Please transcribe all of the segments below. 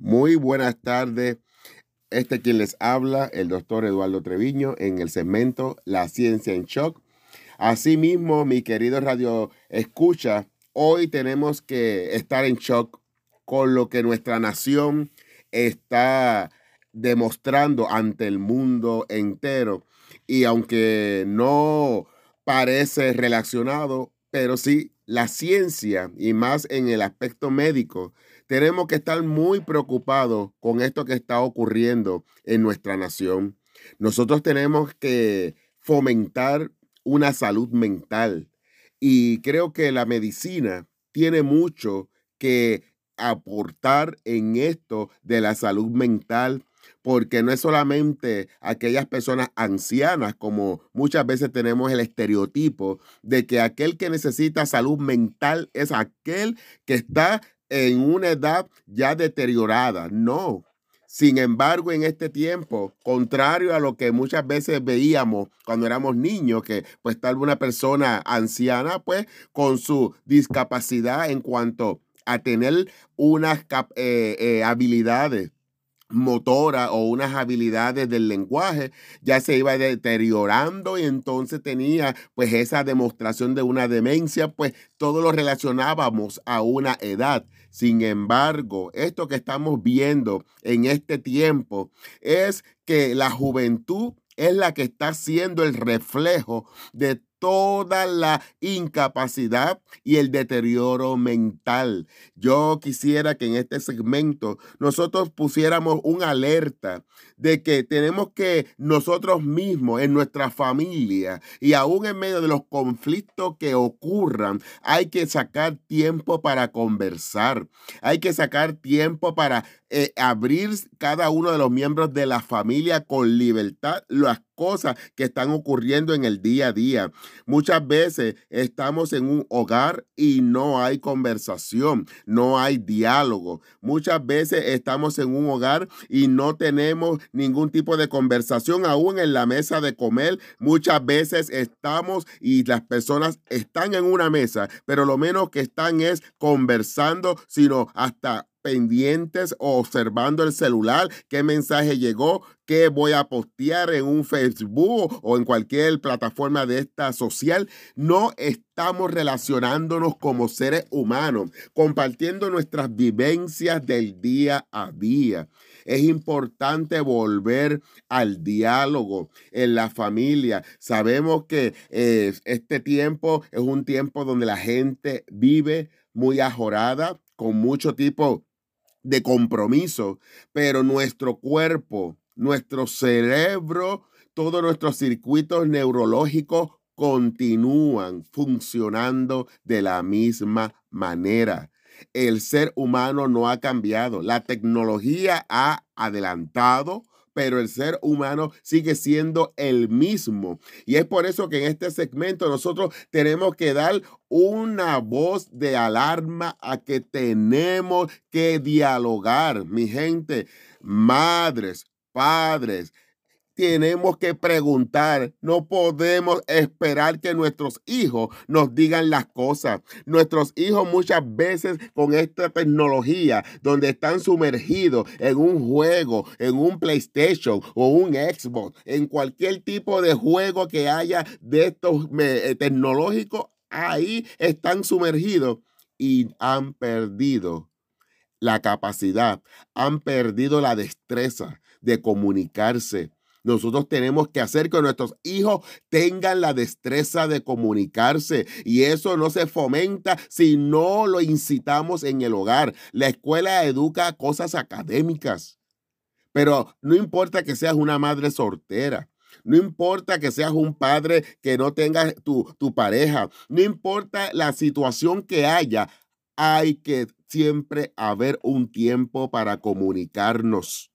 Muy buenas tardes. Este quien les habla, el doctor Eduardo Treviño, en el segmento La Ciencia en Shock. Asimismo, mi querido radio escucha, hoy tenemos que estar en shock con lo que nuestra nación está demostrando ante el mundo entero. Y aunque no parece relacionado, pero sí la ciencia y más en el aspecto médico tenemos que estar muy preocupados con esto que está ocurriendo en nuestra nación. Nosotros tenemos que fomentar una salud mental y creo que la medicina tiene mucho que aportar en esto de la salud mental porque no es solamente aquellas personas ancianas, como muchas veces tenemos el estereotipo de que aquel que necesita salud mental es aquel que está en una edad ya deteriorada. No. Sin embargo, en este tiempo, contrario a lo que muchas veces veíamos cuando éramos niños, que pues tal una persona anciana, pues con su discapacidad en cuanto a tener unas eh, eh, habilidades motora o unas habilidades del lenguaje ya se iba deteriorando y entonces tenía pues esa demostración de una demencia, pues todo lo relacionábamos a una edad. Sin embargo, esto que estamos viendo en este tiempo es que la juventud es la que está siendo el reflejo de toda la incapacidad y el deterioro mental. Yo quisiera que en este segmento nosotros pusiéramos una alerta de que tenemos que nosotros mismos, en nuestra familia y aún en medio de los conflictos que ocurran, hay que sacar tiempo para conversar, hay que sacar tiempo para eh, abrir cada uno de los miembros de la familia con libertad las cosas que están ocurriendo en el día a día. Muchas veces estamos en un hogar y no hay conversación, no hay diálogo. Muchas veces estamos en un hogar y no tenemos ningún tipo de conversación aún en la mesa de comer. Muchas veces estamos y las personas están en una mesa, pero lo menos que están es conversando, sino hasta pendientes o observando el celular, qué mensaje llegó, qué voy a postear en un Facebook o en cualquier plataforma de esta social. No estamos relacionándonos como seres humanos, compartiendo nuestras vivencias del día a día. Es importante volver al diálogo en la familia. Sabemos que eh, este tiempo es un tiempo donde la gente vive muy ajorada, con mucho tipo de compromiso, pero nuestro cuerpo, nuestro cerebro, todos nuestros circuitos neurológicos continúan funcionando de la misma manera. El ser humano no ha cambiado. La tecnología ha adelantado, pero el ser humano sigue siendo el mismo. Y es por eso que en este segmento nosotros tenemos que dar una voz de alarma a que tenemos que dialogar, mi gente, madres, padres, tenemos que preguntar. No podemos esperar que nuestros hijos nos digan las cosas. Nuestros hijos muchas veces con esta tecnología, donde están sumergidos en un juego, en un PlayStation o un Xbox, en cualquier tipo de juego que haya de estos eh, tecnológicos, ahí están sumergidos y han perdido la capacidad, han perdido la destreza de comunicarse nosotros tenemos que hacer que nuestros hijos tengan la destreza de comunicarse y eso no se fomenta si no lo incitamos en el hogar. La escuela educa cosas académicas, pero no importa que seas una madre soltera. No importa que seas un padre que no tenga tu, tu pareja. No importa la situación que haya. Hay que siempre haber un tiempo para comunicarnos.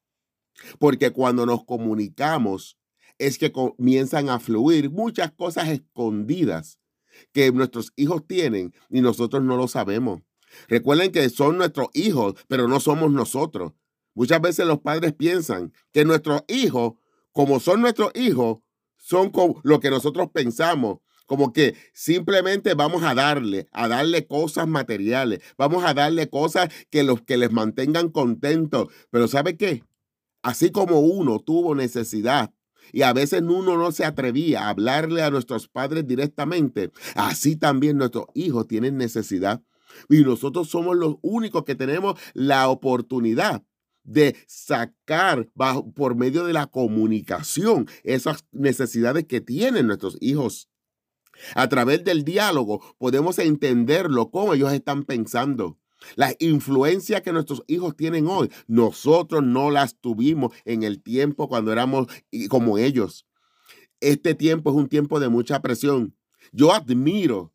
Porque cuando nos comunicamos es que comienzan a fluir muchas cosas escondidas que nuestros hijos tienen y nosotros no lo sabemos. Recuerden que son nuestros hijos, pero no somos nosotros. Muchas veces los padres piensan que nuestros hijos, como son nuestros hijos, son lo que nosotros pensamos, Como que simplemente vamos a darle, a darle cosas materiales, vamos a darle cosas que los que les mantengan contentos. Pero ¿sabe qué? Así como uno tuvo necesidad y a veces uno no se atrevía a hablarle a nuestros padres directamente, así también nuestros hijos tienen necesidad. Y nosotros somos los únicos que tenemos la oportunidad de sacar por medio de la comunicación esas necesidades que tienen nuestros hijos. A través del diálogo podemos entenderlo, cómo ellos están pensando. Las influencias que nuestros hijos tienen hoy, nosotros no las tuvimos en el tiempo cuando éramos como ellos. Este tiempo es un tiempo de mucha presión. Yo admiro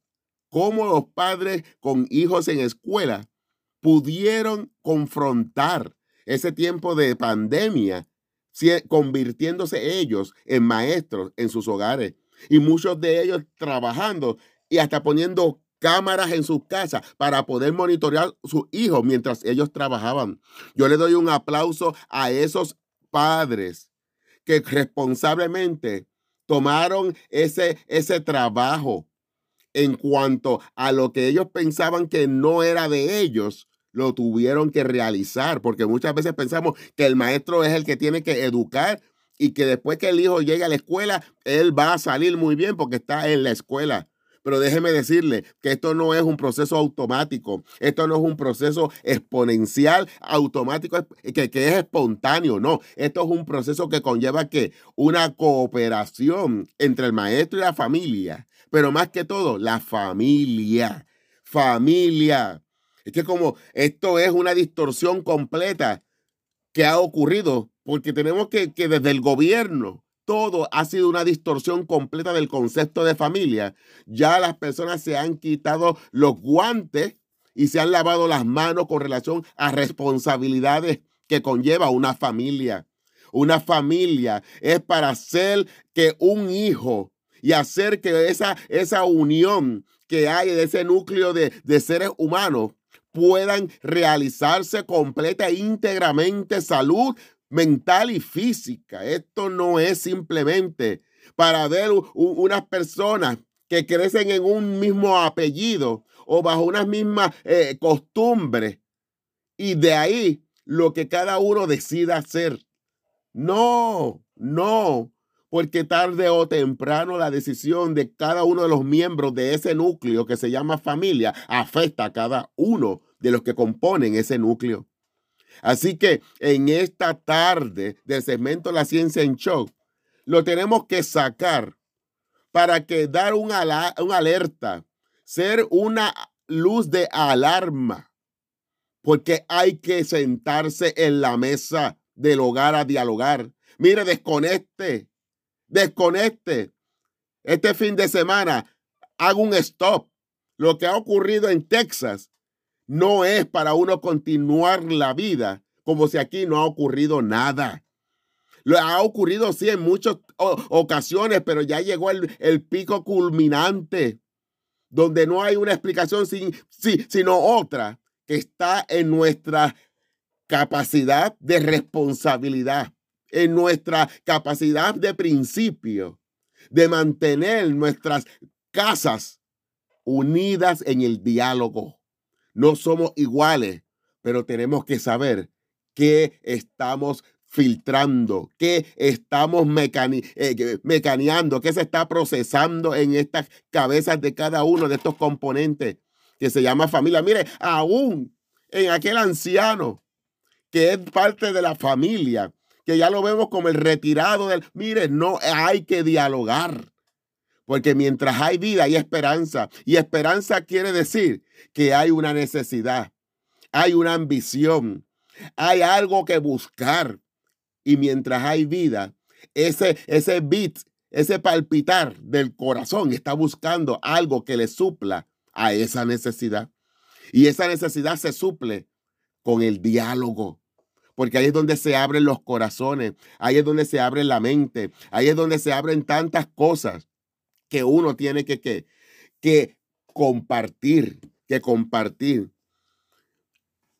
cómo los padres con hijos en escuela pudieron confrontar ese tiempo de pandemia, convirtiéndose ellos en maestros en sus hogares y muchos de ellos trabajando y hasta poniendo cámaras en sus casas para poder monitorear sus hijos mientras ellos trabajaban. Yo le doy un aplauso a esos padres que responsablemente tomaron ese, ese trabajo en cuanto a lo que ellos pensaban que no era de ellos, lo tuvieron que realizar, porque muchas veces pensamos que el maestro es el que tiene que educar y que después que el hijo llegue a la escuela, él va a salir muy bien porque está en la escuela. Pero déjeme decirle que esto no es un proceso automático, esto no es un proceso exponencial, automático, que, que es espontáneo, no. Esto es un proceso que conlleva que una cooperación entre el maestro y la familia, pero más que todo, la familia, familia. Es que como esto es una distorsión completa que ha ocurrido, porque tenemos que, que desde el gobierno, todo ha sido una distorsión completa del concepto de familia. Ya las personas se han quitado los guantes y se han lavado las manos con relación a responsabilidades que conlleva una familia. Una familia es para hacer que un hijo y hacer que esa, esa unión que hay de ese núcleo de, de seres humanos puedan realizarse completa e íntegramente salud mental y física. Esto no es simplemente para ver unas personas que crecen en un mismo apellido o bajo unas mismas eh, costumbres y de ahí lo que cada uno decida hacer. No, no, porque tarde o temprano la decisión de cada uno de los miembros de ese núcleo que se llama familia afecta a cada uno de los que componen ese núcleo. Así que en esta tarde del segmento La Ciencia en Shock, lo tenemos que sacar para que dar un, un alerta, ser una luz de alarma, porque hay que sentarse en la mesa del hogar a dialogar. Mire, desconecte, desconecte. Este fin de semana hago un stop. Lo que ha ocurrido en Texas no es para uno continuar la vida como si aquí no ha ocurrido nada. Lo ha ocurrido, sí, en muchas ocasiones, pero ya llegó el, pico culminante, donde no hay una explicación sin, sino otra que está en nuestra capacidad de responsabilidad, en nuestra capacidad de principio, de mantener nuestras casas unidas en el diálogo. No somos iguales, pero tenemos que saber qué estamos filtrando, qué estamos eh, mecaneando, qué se está procesando en estas cabezas de cada uno de estos componentes que se llama familia. Mire, aún en aquel anciano que es parte de la familia, que ya lo vemos como el retirado del... Mire, no hay que dialogar. Porque mientras hay vida hay esperanza. Y esperanza quiere decir que hay una necesidad, hay una ambición, hay algo que buscar. Y mientras hay vida, ese, ese beat, ese palpitar del corazón está buscando algo que le supla a esa necesidad. Y esa necesidad se suple con el diálogo. Porque ahí es donde se abren los corazones, ahí es donde se abre la mente, ahí es donde se abren tantas cosas que uno tiene que, que, que compartir, que compartir.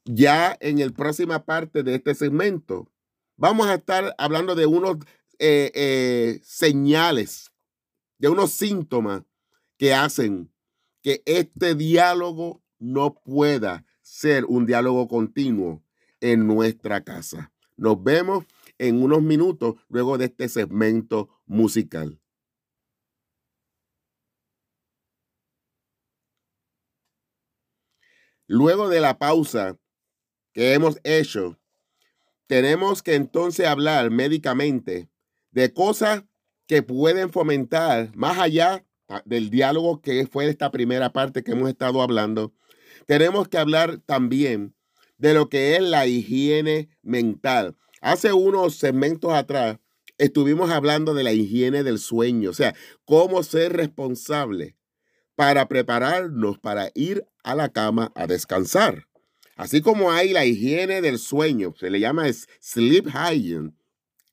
Ya en la próxima parte de este segmento, vamos a estar hablando de unos eh, eh, señales, de unos síntomas que hacen que este diálogo no pueda ser un diálogo continuo en nuestra casa. Nos vemos en unos minutos luego de este segmento musical. Luego de la pausa que hemos hecho, tenemos que entonces hablar médicamente de cosas que pueden fomentar más allá del diálogo que fue esta primera parte que hemos estado hablando. Tenemos que hablar también de lo que es la higiene mental. Hace unos segmentos atrás estuvimos hablando de la higiene del sueño, o sea, cómo ser responsable para prepararnos para ir a la cama a descansar. Así como hay la higiene del sueño, se le llama sleep hygiene,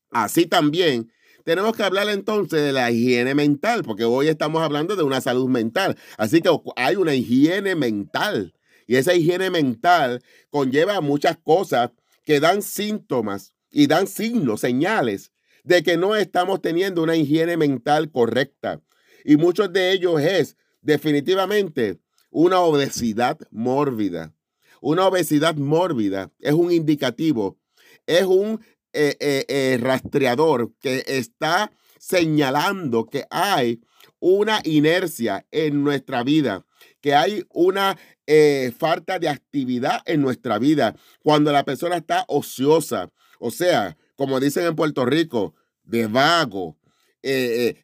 así también tenemos que hablar entonces de la higiene mental, porque hoy estamos hablando de una salud mental. Así que hay una higiene mental. Y esa higiene mental conlleva muchas cosas que dan síntomas y dan signos, señales de que no estamos teniendo una higiene mental correcta. Y muchos de ellos es definitivamente una obesidad mórbida. Una obesidad mórbida es un indicativo, es un eh, eh, eh, rastreador que está señalando que hay una inercia en nuestra vida, que hay una falta de actividad en nuestra vida, cuando la persona está ociosa, o sea, como dicen en Puerto Rico, de vago,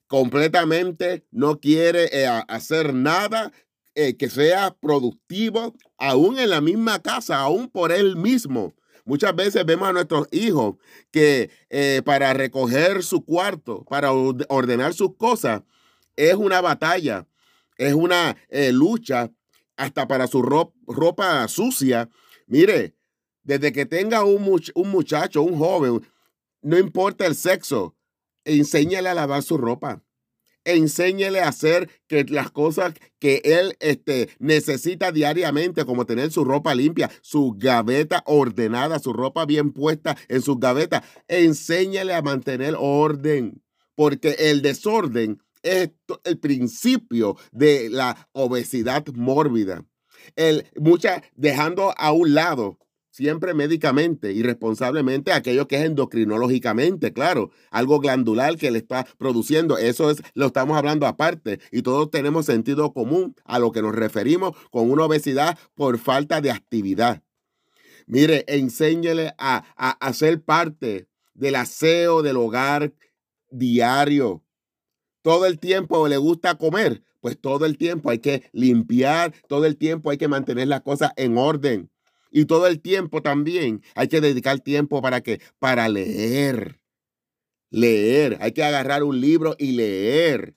completamente no quiere hacer nada que sea productivo, aún en la misma casa, aún por él mismo. Muchas veces vemos a nuestros hijos que eh, para recoger su cuarto, para ordenar sus cosas, es una batalla, es una eh, lucha hasta para su ropa, sucia. Mire, desde que tenga un muchacho, un joven, no importa el sexo, enséñale a lavar su ropa enséñele a hacer que las cosas que él este, necesita diariamente, como tener su ropa limpia, su gaveta ordenada, su ropa bien puesta en sus gavetas, enséñele a mantener orden, porque el desorden es el principio de la obesidad mórbida. El, mucha, dejando a un lado siempre médicamente y responsablemente aquello que es endocrinológicamente, claro, algo glandular que le está produciendo, eso es lo estamos hablando aparte y todos tenemos sentido común a lo que nos referimos con una obesidad por falta de actividad. Mire, enséñele a, a hacer parte del aseo del hogar diario. Todo el tiempo le gusta comer, pues todo el tiempo hay que limpiar, todo el tiempo hay que mantener las cosas en orden. Y todo el tiempo también hay que dedicar tiempo para qué? Para leer. Leer. Hay que agarrar un libro y leer.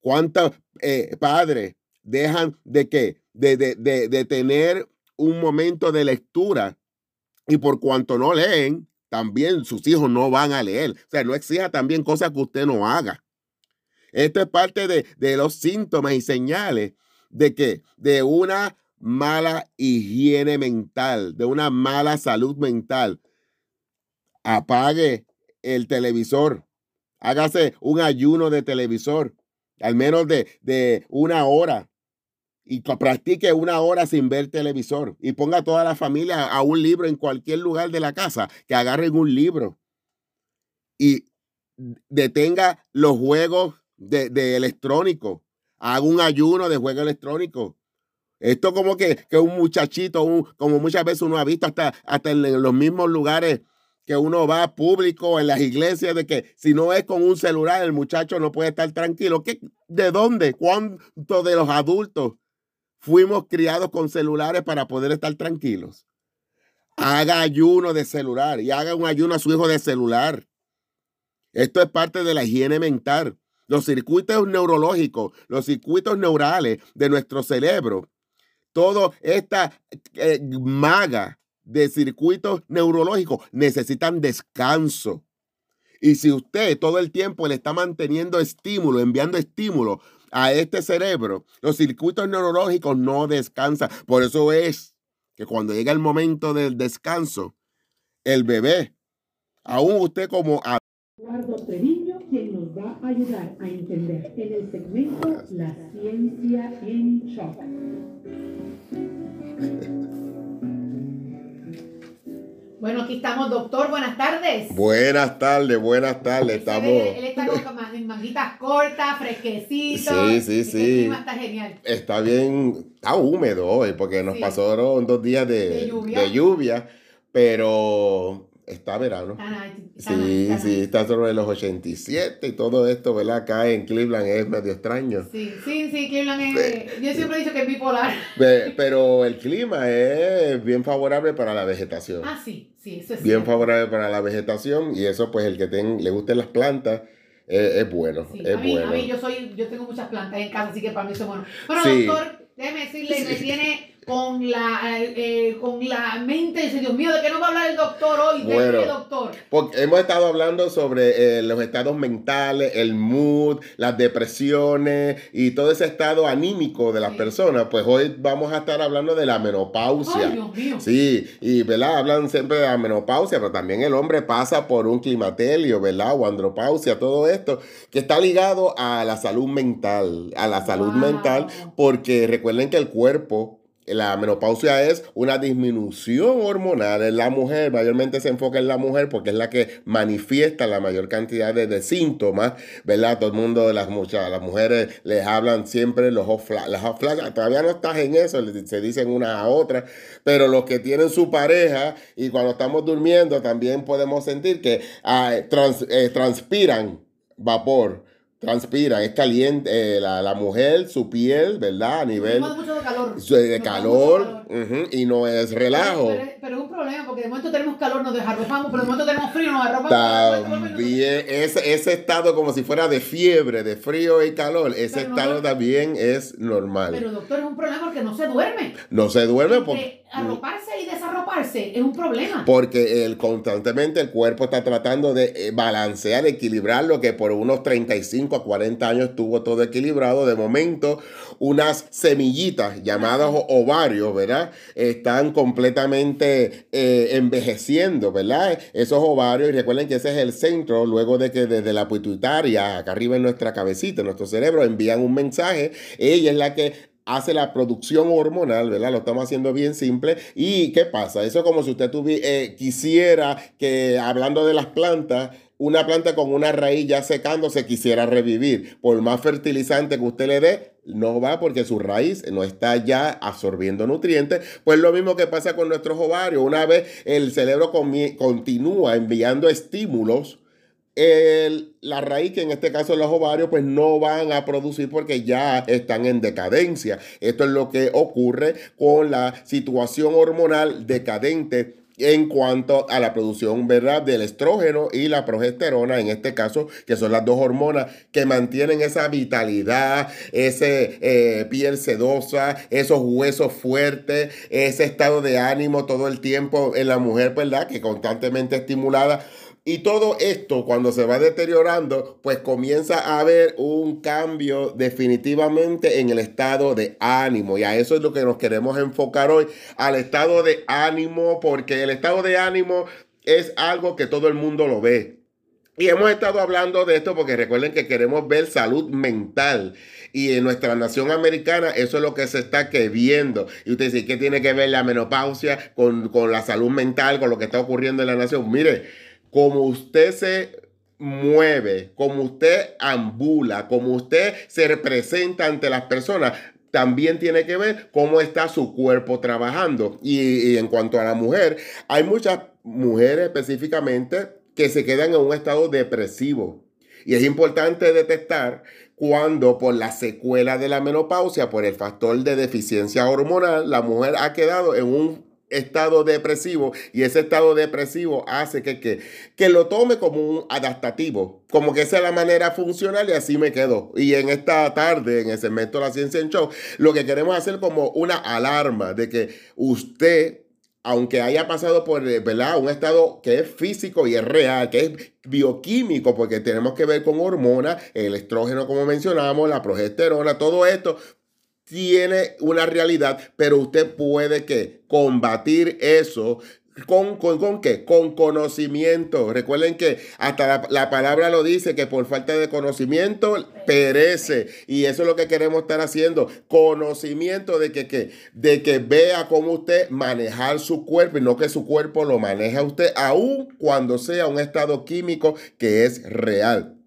¿Cuántos eh, padres dejan de qué? De, de, de, de tener un momento de lectura y por cuanto no leen, también sus hijos no van a leer. O sea, no exija también cosas que usted no haga. Esto es parte de, de los síntomas y señales de que de una mala higiene mental, de una mala salud mental. Apague el televisor. Hágase un ayuno de televisor, al menos de, de una hora. Y practique una hora sin ver televisor. Y ponga a toda la familia a un libro en cualquier lugar de la casa, que agarren un libro. Y detenga los juegos de, de electrónico. Haga un ayuno de juego electrónico esto como que, que un muchachito, como muchas veces uno ha visto hasta, hasta en los mismos lugares que uno va público, en las iglesias, de que si no es con un celular, el muchacho no puede estar tranquilo. ¿Qué, ¿De dónde? ¿Cuántos de los adultos fuimos criados con celulares para poder estar tranquilos? Haga ayuno de celular y haga un ayuno a su hijo de celular. Esto es parte de la higiene mental. Los circuitos neurológicos, los circuitos neurales de nuestro cerebro toda esta eh, maga de circuitos neurológicos necesitan descanso. Y si usted todo el tiempo le está manteniendo estímulo, enviando estímulo a este cerebro, los circuitos neurológicos no descansan. Por eso es que cuando llega el momento del descanso, el bebé, aún usted como... Eduardo va va a ayudar a entender en el segmento La ciencia en shock. Bueno, aquí estamos, doctor. Buenas tardes. Buenas tardes, buenas tardes. Estamos. Él está con manguitas cortas, fresquecito. Sí, sí, sí. El clima está genial. Está bien, está húmedo hoy porque nos Sí. pasaron dos días de, De lluvia. de lluvia, pero está verano. Está Sí, sí, está sobre los 87 y todo esto, ¿verdad? Acá en Cleveland es medio extraño. Sí, sí, sí, Cleveland es. Yo siempre he dicho que es bipolar. Pe- Pero el clima es bien favorable para la vegetación. Ah, sí, sí, eso es Bien cierto. favorable para la vegetación y eso pues el que ten- le gusten las plantas eh, es bueno, Sí, es a, mí, bueno. a mí yo soy, yo tengo muchas plantas en casa, así que para mí eso es bueno. Sí. doctor, déjeme decirle, me Sí. tiene con la, eh, con la mente, dice, Dios mío, ¿de qué nos va a hablar el doctor hoy? Bueno. Déjeme, doctor. Porque hemos estado hablando sobre eh, los estados mentales, el mood, las depresiones y todo ese estado anímico de las Sí. personas. Pues hoy vamos a estar hablando de la menopausia. Ay, Dios mío. Sí, y ¿verdad? Hablan siempre de la menopausia, pero también el hombre pasa por un climaterio, ¿verdad? O andropausia, todo esto, que está ligado a la salud mental, a la salud Wow. mental, porque recuerden que el cuerpo, la menopausia es una disminución hormonal en la mujer, mayormente se enfoca en la mujer porque es la que manifiesta la mayor cantidad de, síntomas, ¿verdad? Todo el mundo, las, muchas, las mujeres les hablan siempre los flash, las todavía no estás en eso, se dicen una a otra, pero los que tienen su pareja y cuando estamos durmiendo también podemos sentir que ah, eh, transpiran vapor. Transpiran, es caliente, eh, la, la mujer, su piel, ¿verdad? A nivel Nos mucho de calor. su- de calor, calor. ujú, y no es relajo. Pero, pero- pero es un problema, porque de momento tenemos calor, nos desarropamos, pero de momento tenemos frío, nos arropamos. También ese, ese estado como si fuera de fiebre, de frío y calor, ese Pero no estado duerme. también es normal. Pero doctor, es un problema porque no se duerme. no se duerme Entre porque, arroparse y desarroparse es un problema. porque el, constantemente el cuerpo está tratando de eh, balancear, equilibrar lo que por unos 35 a 40 años estuvo todo equilibrado. De momento, unas semillitas llamadas ovarios, ¿verdad? Están completamente eh, envejeciendo, ¿verdad? Esos ovarios, y recuerden que ese es el centro, luego de que desde la pituitaria, acá arriba en nuestra cabecita, en nuestro cerebro, envían un mensaje. Ella es la que hace la producción hormonal, ¿verdad? Lo estamos haciendo bien simple. ¿Y qué pasa? Eso es como si usted eh, quisiera que, hablando de las plantas, una planta con una raíz ya secándose quisiera revivir. Por más fertilizante que usted le dé, no va porque su raíz no está ya absorbiendo nutrientes. Pues lo mismo que pasa con nuestros ovarios. Una vez el cerebro continúa enviando estímulos, el- la raíz, que en este caso los ovarios, pues no van a producir porque ya están en decadencia. Esto es lo que ocurre con la situación hormonal decadente en cuanto a la producción ¿verdad? del estrógeno y la progesterona, en este caso, que son las dos hormonas que mantienen esa vitalidad, ese eh, piel sedosa, esos huesos fuertes, ese estado de ánimo todo el tiempo en la mujer, ¿verdad? Que constantemente estimulada. Y todo esto, cuando se va deteriorando, pues comienza a haber un cambio definitivamente en el estado de ánimo. Y a eso es lo que nos queremos enfocar hoy, al estado de ánimo, porque el estado de ánimo es algo que todo el mundo lo ve. Y hemos estado hablando de esto porque recuerden que queremos ver salud mental. Y en nuestra nación americana eso es lo que se está viendo. Y usted dice, ¿qué tiene que ver la menopausia con, con la salud mental, con lo que está ocurriendo en la nación? Mire, como usted se mueve, como usted ambula, como usted se representa ante las personas, también tiene que ver cómo está su cuerpo trabajando. Y, en cuanto a la mujer, hay muchas mujeres específicamente que se quedan en un estado depresivo. Y es importante detectar cuando por la secuela de la menopausia, por el factor de deficiencia hormonal, la mujer ha quedado en un estado depresivo y ese estado depresivo hace que, que, que lo tome como un adaptativo, como que esa es la manera funcional y así me quedo. Y en esta tarde, en el segmento de la ciencia en show, lo que queremos hacer como una alarma de que usted aunque haya pasado por ¿verdad? un estado que es físico y es real, que es bioquímico, porque tenemos que ver con hormonas, el estrógeno, como mencionamos, la progesterona, todo esto tiene una realidad, pero usted puede que combatir eso ¿Con, con, con qué? Con conocimiento. Recuerden que hasta la, la palabra lo dice, que por falta de conocimiento perece. Y eso es lo que queremos estar haciendo. Conocimiento de que, que, de que vea cómo usted manejar su cuerpo y no que su cuerpo lo maneja usted, aun cuando sea un estado químico que es real.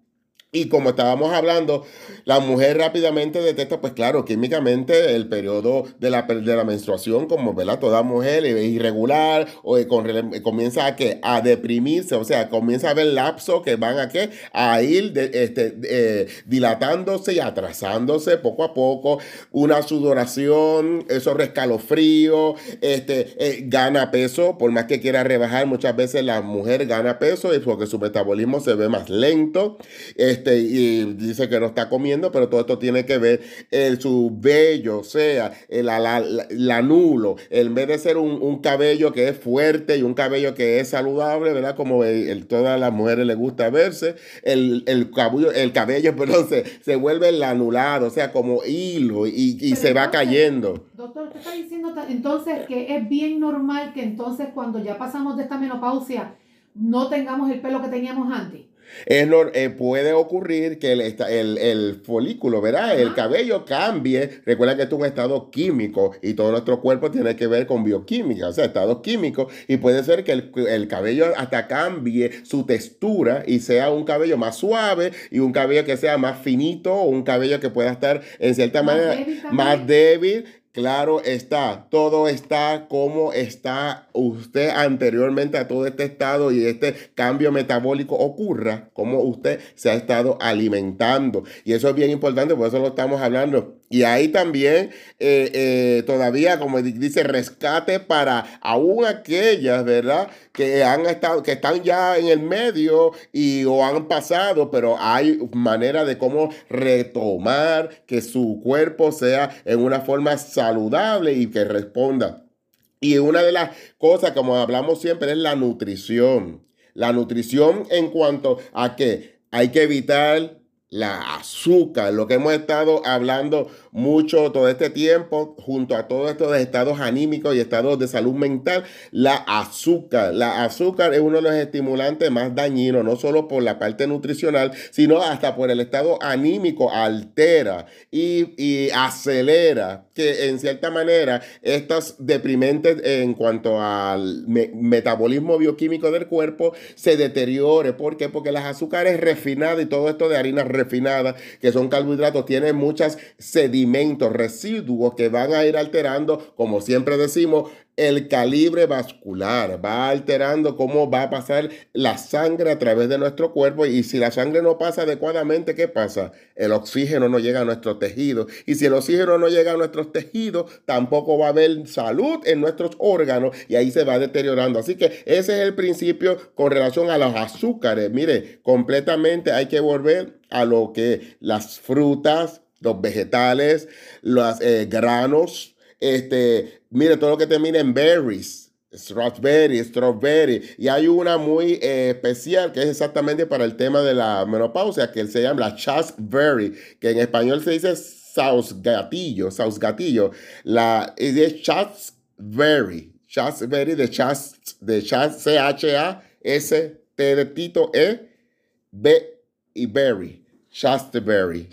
Y como estábamos hablando, la mujer rápidamente detecta, pues claro, químicamente el periodo de la, de la menstruación, como ¿verdad? toda mujer es irregular, o eh, con, comienza a, que a deprimirse, o sea, comienza a haber lapsos que van a, ¿qué? a ir este, eh, dilatándose y atrasándose poco a poco, una sudoración, esos rescalofríos, este, eh, gana peso, por más que quiera rebajar, muchas veces la mujer gana peso, es porque su metabolismo se ve más lento. Este, este, y dice que no está comiendo, pero todo esto tiene que ver en su vello, o sea, el, la, nulo, en vez de ser un, cabello que es fuerte y un cabello que es saludable, ¿verdad? Como el, todas las mujeres les gusta verse, el, el cabello, el cabello perdón, se, se vuelve anulado, o sea, como hilo y, y se va cayendo. Doctor, usted está diciendo entonces que es bien normal que entonces cuando ya pasamos de esta menopausia no tengamos el pelo que teníamos antes. Es, eh, puede ocurrir que el, el, el folículo, ¿verdad? El cabello cambie. Recuerda que esto es un estado químico y todo nuestro cuerpo tiene que ver con bioquímica, o sea, estados químicos. Y puede ser que el, el, cabello hasta cambie su textura y sea un cabello más suave y un cabello que sea más finito o un cabello que pueda estar en cierta manera más débil Claro está, todo está como está usted anteriormente a todo este estado y este cambio metabólico ocurra, como usted se ha estado alimentando. Y eso es bien importante, por eso lo estamos hablando y ahí también eh, eh, todavía, como dice, rescate para aún aquellas, ¿verdad? Que han estado, que están ya en el medio y o han pasado, pero hay manera de cómo retomar que su cuerpo sea en una forma saludable y que responda. Y una de las cosas, como hablamos siempre, es la nutrición. La nutrición en cuanto a que hay que evitar la azúcar, lo que hemos estado hablando mucho todo este tiempo, junto a todos estos estados anímicos y estados de salud mental, la azúcar. La azúcar es uno de los estimulantes más dañinos, no solo por la parte nutricional, sino hasta por el estado anímico, altera y, y acelera que en cierta manera estas deprimentes en cuanto al metabolismo bioquímico del cuerpo se deteriore. ¿Por qué? Porque las azúcares refinadas y todo esto de harina refinada, que son carbohidratos, tienen muchos sedimentos, residuos que van a ir alterando, como siempre decimos, el calibre vascular, va alterando cómo va a pasar la sangre a través de nuestro cuerpo y si la sangre no pasa adecuadamente, ¿qué pasa? El oxígeno no llega a nuestros tejidos y si el oxígeno no llega a nuestros tejidos, tampoco va a haber salud en nuestros órganos y ahí se va deteriorando. Así que ese es el principio con relación a los azúcares. Mire, completamente hay que volver a lo que las frutas, los vegetales, los eh, granos, este, mire, todo lo que termina en berries, strawberry, strawberry. Y hay una muy eh, especial que es exactamente para el tema de la menopausia, que se llama la chasteberry, que en español se dice sausgatillo, sausgatillo. La es chasteberry, chasteberry de chast, de chast, C-H-A-S-T de Tito E, y berry. Chasteberry.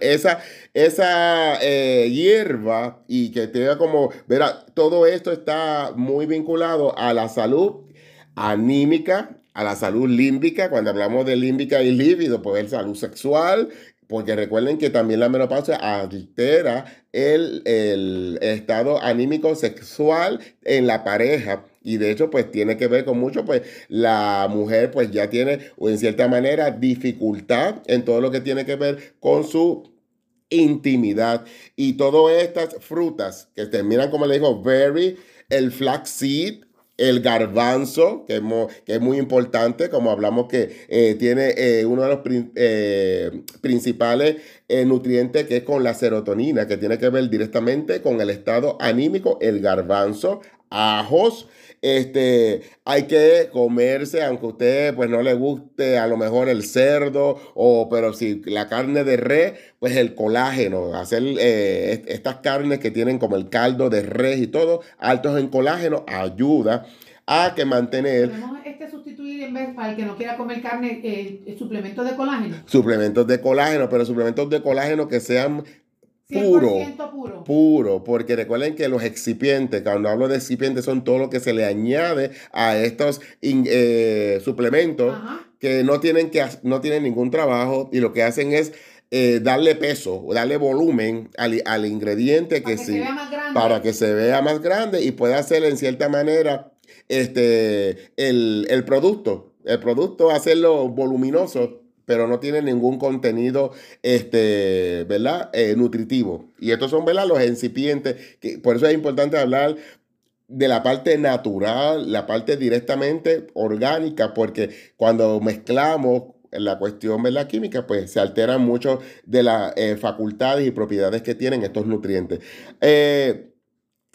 Esa, esa eh, hierba y que tenga como, verá, todo esto está muy vinculado a la salud anímica, a la salud límbica. Cuando hablamos de límbica y líbido, pues es salud sexual, porque recuerden que también la menopausia altera el, el, estado anímico sexual en la pareja. Y de hecho, pues tiene que ver con mucho, pues la mujer pues ya tiene, o en cierta manera, dificultad en todo lo que tiene que ver con su intimidad. Y todas estas frutas que terminan, como le digo, berry, el flaxseed, el garbanzo, que es, que es, muy importante, como hablamos que eh, tiene eh, uno de los eh, principales nutrientes que es con la serotonina, que tiene que ver directamente con el estado anímico, el garbanzo, ajos, este, hay que comerse, aunque a usted pues no le guste a lo mejor el cerdo, o, pero si la carne de res, pues el colágeno, hacer eh, estas carnes que tienen como el caldo de res y todo, altos en colágeno, ayuda a que mantener Podemos este sustituir en vez, para el que no quiera comer carne, eh, el suplemento de colágeno. suplementos de colágeno, pero suplementos de colágeno que sean Puro. 100% puro. puro, porque recuerden que los excipientes, cuando hablo de excipientes, son todo lo que se le añade a estos in- eh, suplementos Ajá. que no tienen, que, no tienen ningún trabajo y lo que hacen es eh, darle peso, darle volumen al, al ingrediente Para que que sí, se vea más grande. para que se vea más grande y pueda hacer en cierta manera este, el, el producto. El producto hacerlo voluminoso, pero no tiene ningún contenido, este, ¿verdad? Eh, nutritivo. Y estos son, ¿verdad? Los incipientes. Por eso es importante hablar de la parte natural, la parte directamente orgánica, porque cuando mezclamos la cuestión de la química, pues se alteran mucho de las eh, facultades y propiedades que tienen estos nutrientes. Eh,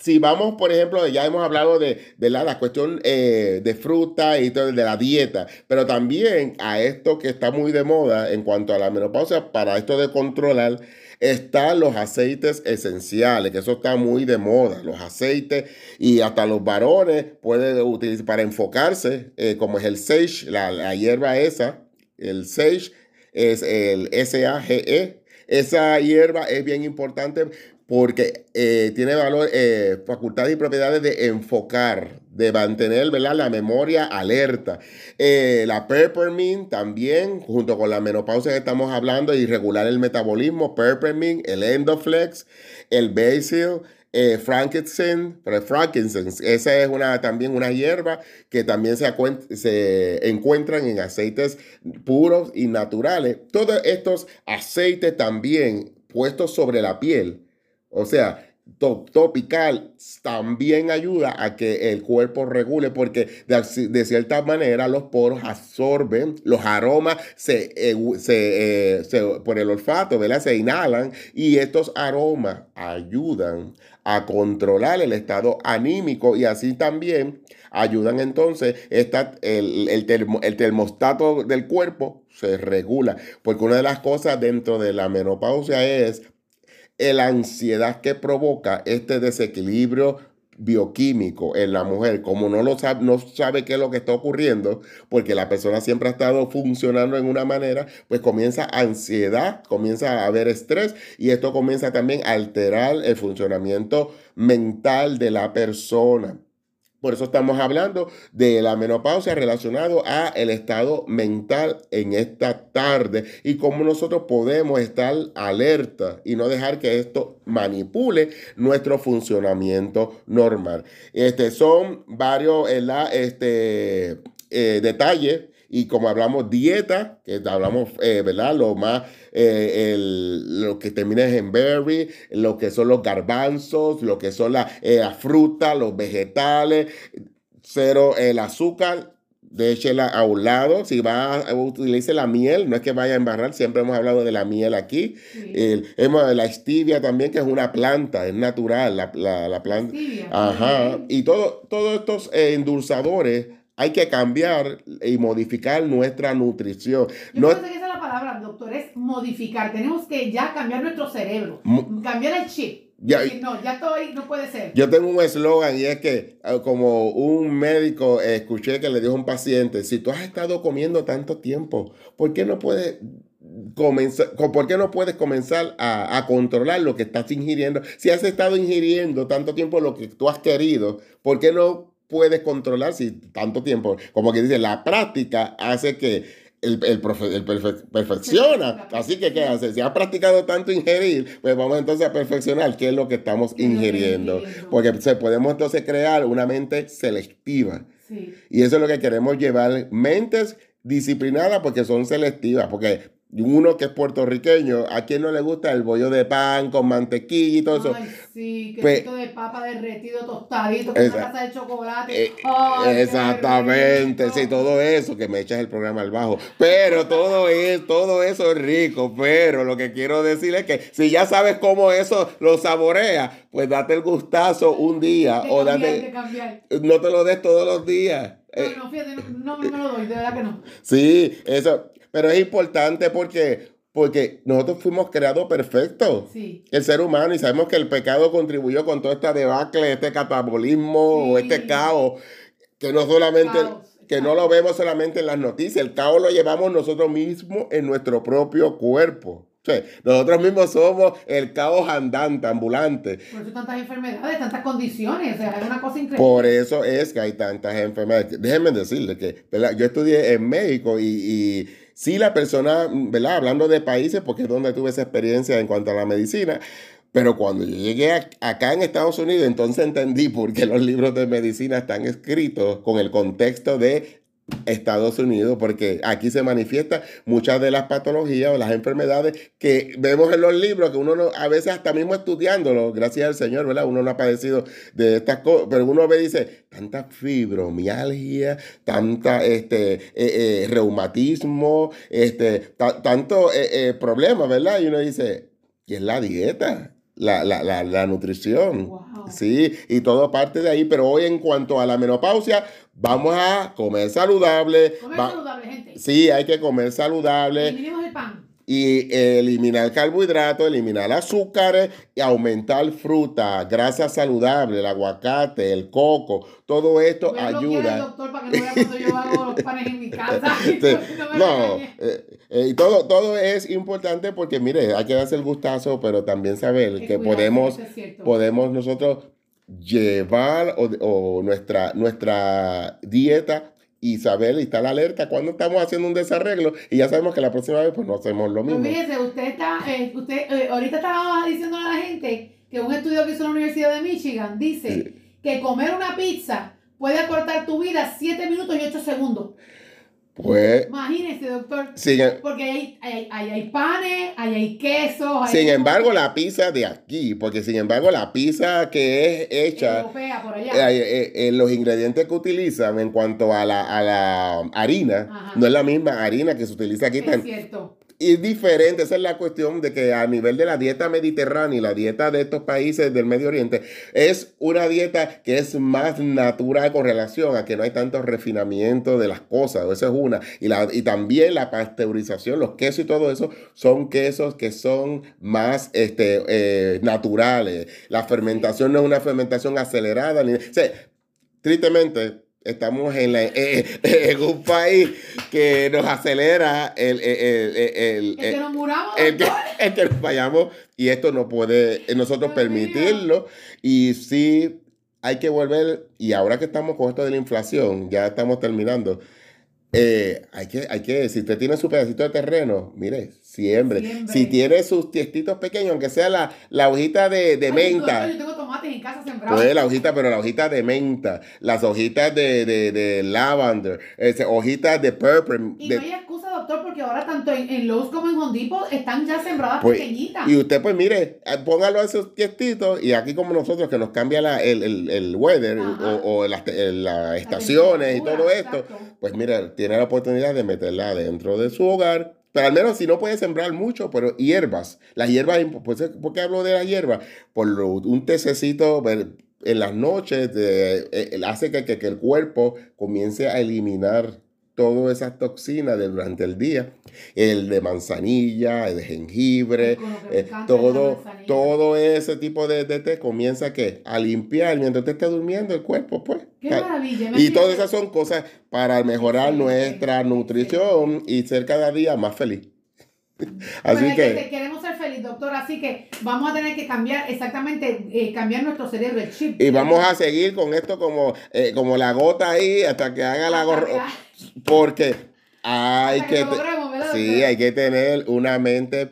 si vamos, por ejemplo, ya hemos hablado de, de la, cuestión eh, de fruta y todo, de la dieta, pero también a esto que está muy de moda en cuanto a la menopausia, para esto de controlar, están los aceites esenciales, que eso está muy de moda, los aceites y hasta los varones pueden utilizar para enfocarse, eh, como es el sage, la, la hierba esa, el sage es el S-A-G-E. Esa hierba es bien importante porque eh, tiene valor, eh, facultades y propiedades de enfocar, de mantener ¿verdad? la memoria alerta. Eh, la peppermint también, junto con la menopausia que estamos hablando, y regular el metabolismo, peppermint, el endoflex, el basil, eh, frankincense, esa es una, también una hierba que también se, se encuentran en aceites puros y naturales. Todos estos aceites también puestos sobre la piel, o sea, to- topical, también ayuda a que el cuerpo regule porque de, cierta manera los poros absorben, los aromas se, se, eh, se- por el olfato, ¿verdad? Se inhalan y estos aromas ayudan a controlar el estado anímico y así también ayudan entonces esta, el, el, termo- el termostato del cuerpo se regula porque una de las cosas dentro de la menopausia es la ansiedad que provoca este desequilibrio bioquímico en la mujer, como no lo sabe, no sabe qué es lo que está ocurriendo, porque la persona siempre ha estado funcionando en una manera, pues comienza ansiedad, comienza a haber estrés y esto comienza también a alterar el funcionamiento mental de la persona. Por eso estamos hablando de la menopausia relacionado a el estado mental en esta tarde y cómo nosotros podemos estar alerta y no dejar que esto manipule nuestro funcionamiento normal. Este, son varios este, eh, detalles y como hablamos dieta, que hablamos, eh, ¿verdad? Lo más, eh, el- lo que termina en berry, lo que son los garbanzos, lo que son la, eh, la fruta, los vegetales, cero el azúcar, déchela a un lado. Si va a utilice la miel, no es que vaya a embarrar, siempre hemos hablado de la miel aquí. Sí. El, hemos, la stevia también, que es una planta, es natural, la, la, la planta. Ajá. Y todo, todos estos eh, endulzadores hay que cambiar y modificar nuestra nutrición. Yo No, pensé que esa es la palabra, doctor, es modificar. Tenemos que ya cambiar nuestro cerebro, cambiar el chip. Ya- no, ya estoy, no puede ser. yo tengo un eslogan y es que eh, como un médico eh, escuché que le dijo a un paciente, si tú has estado comiendo tanto tiempo, ¿por qué no puedes comenzar, co- por qué no puedes comenzar a, a controlar lo que estás ingiriendo? Si has estado ingiriendo tanto tiempo lo que tú has querido, ¿por qué no puedes controlar si tanto tiempo? Como que dice, la práctica hace que el, el, profe- el perfe- perfecciona. Así que, ¿qué hace? Si has practicado tanto ingerir, pues vamos entonces a perfeccionar qué es lo que estamos ¿Qué es lo que ingiriendo. ingiriendo? Porque se, podemos entonces crear una mente selectiva. Sí. Y eso es lo que queremos llevar. Mentes disciplinadas porque son selectivas. Porque uno que es puertorriqueño, ¿a quién no le gusta el bollo de pan con mantequilla y todo eso? Ay, sí, Pues- quesito de papa derretido, tostadito, con una taza de chocolate. Eh, Ay, Exactamente, sí, todo eso, que me echas el programa al bajo. Pero todo es, todo eso es rico, pero lo que quiero decir es que si ya sabes cómo eso lo saborea, pues date el gustazo un día o date, no te lo des todos los días. Eh, No, no, fíjate, no, no me lo doy, de verdad que no. Sí, eso, pero es importante porque, porque nosotros fuimos creados perfectos. Sí. El ser humano, y sabemos que el pecado contribuyó con toda esta debacle, este catabolismo o este caos que no solamente, Caos, que no lo vemos solamente en las noticias, el caos lo llevamos nosotros mismos en nuestro propio cuerpo. O sea, nosotros mismos somos el caos andante, ambulante. Por eso tantas enfermedades, tantas condiciones, o sea, es una cosa increíble. Por eso es que hay tantas enfermedades. Déjenme decirles que ¿verdad? yo estudié en México y, y sí la persona, ¿verdad? Hablando de países, porque es donde tuve esa experiencia en cuanto a la medicina. Pero cuando yo llegué a- acá en Estados Unidos, entonces entendí por qué los libros de medicina están escritos con el contexto de Estados Unidos, porque aquí se manifiestan muchas de las patologías o las enfermedades que vemos en los libros, que uno no, a veces hasta mismo estudiándolo, gracias al Señor, ¿verdad? Uno no ha padecido de estas cosas, pero uno ve y dice, tanta fibromialgia, tanta este, eh, eh, reumatismo, este, ta- tanto eh, eh, ¿verdad? Y uno dice, y es la dieta, la, la, la, la nutrición. Wow. Sí, y todo parte de ahí, pero hoy en cuanto a la menopausia, vamos a comer saludable. Comer va- saludable, gente. Sí, hay que comer saludable Eliminemos el pan. y eliminar carbohidratos, eliminar azúcares y aumentar fruta, grasa saludable, el aguacate, el coco, todo esto ayuda. doctor para que no vea cuando yo hago los panes en mi casa. Sí, No me No, regañe. Eh, y todo, todo es importante porque, mire, hay que darse el gustazo, pero también saber que podemos, es podemos nosotros llevar o, o nuestra, nuestra dieta y saber y estar alerta cuando estamos haciendo un desarreglo y ya sabemos que la próxima vez pues no hacemos lo Pues mismo. fíjese, usted está, eh, usted, eh, ahorita estaba diciendo a la gente que un estudio que hizo la Universidad de Michigan dice que comer una pizza puede acortar tu vida 7 minutos y 8 segundos. Pues, Imagínese, doctor. sin, Porque hay, hay, hay, hay panes, hay, hay quesos. sin embargo, la pizza de aquí, porque sin embargo, la pizza que es hecha, europea por allá. eh, eh, eh, los ingredientes que utilizan en cuanto a la, a la harina, Ajá. no es la misma harina que se utiliza aquí. es tan- cierto. Es diferente, esa es la cuestión de que a nivel de la dieta mediterránea y la dieta de estos países del Medio Oriente, es una dieta que es más natural con relación a que no hay tanto refinamiento de las cosas, esa es una. Y, la, y también la pasteurización, los quesos y todo eso, son quesos que son más este, eh, naturales. La fermentación no es una fermentación acelerada. Ni, o tristemente, estamos en, la- eh, en un país que nos acelera el, el, el- el- que nos muramos. el que, el que nos vayamos y esto no puede eh, nosotros permitirlo y sí hay que volver y ahora que estamos con esto de la inflación ya estamos terminando eh, hay que hay que si usted tiene su pedacito de terreno mire siembre, Siembre. si tiene sus tiestitos pequeños aunque sea la, la hojita de, de Ay, menta Yo tengo tomates en casa sembrados. pues la hojita, pero la hojita de menta, las hojitas de, de, de lavender, ese, hojitas de purple. Y de- no hay excusa, doctor, porque ahora tanto en, en Lowe's como en Home Depot están ya sembradas Pues, pequeñitas. y usted, pues mire, eh, póngalo a esos tiestitos y aquí como nosotros que nos cambia la- el, el, el weather Ajá. o, o las, te- las La estaciones y todo esto, exacto. pues mira, tiene la oportunidad de meterla dentro de su hogar. Pero al menos si no puede sembrar mucho, pero hierbas. Las hierbas, pues, ¿por qué hablo de la hierba? Por un tececito en las noches de- eh, hace que el cuerpo comience a eliminar todas esas toxinas de durante el día. El de manzanilla, el de jengibre, eh, todo, todo ese tipo de, de té comienza ¿qué? a limpiar mientras usted está durmiendo el cuerpo, pues. Qué Ca- maravilla. y todas esas son cosas para mejorar nuestra nutrición y ser cada día más feliz. Así Pues, que, este, queremos ser feliz, doctor, así que vamos a tener que cambiar exactamente, eh, cambiar nuestro cerebro, el chip. y vamos a seguir con esto como, eh, como la gota ahí hasta que haga la que- Porque hay hasta que que, lo te- logremos, ¿verdad, sí, hay que tener una mente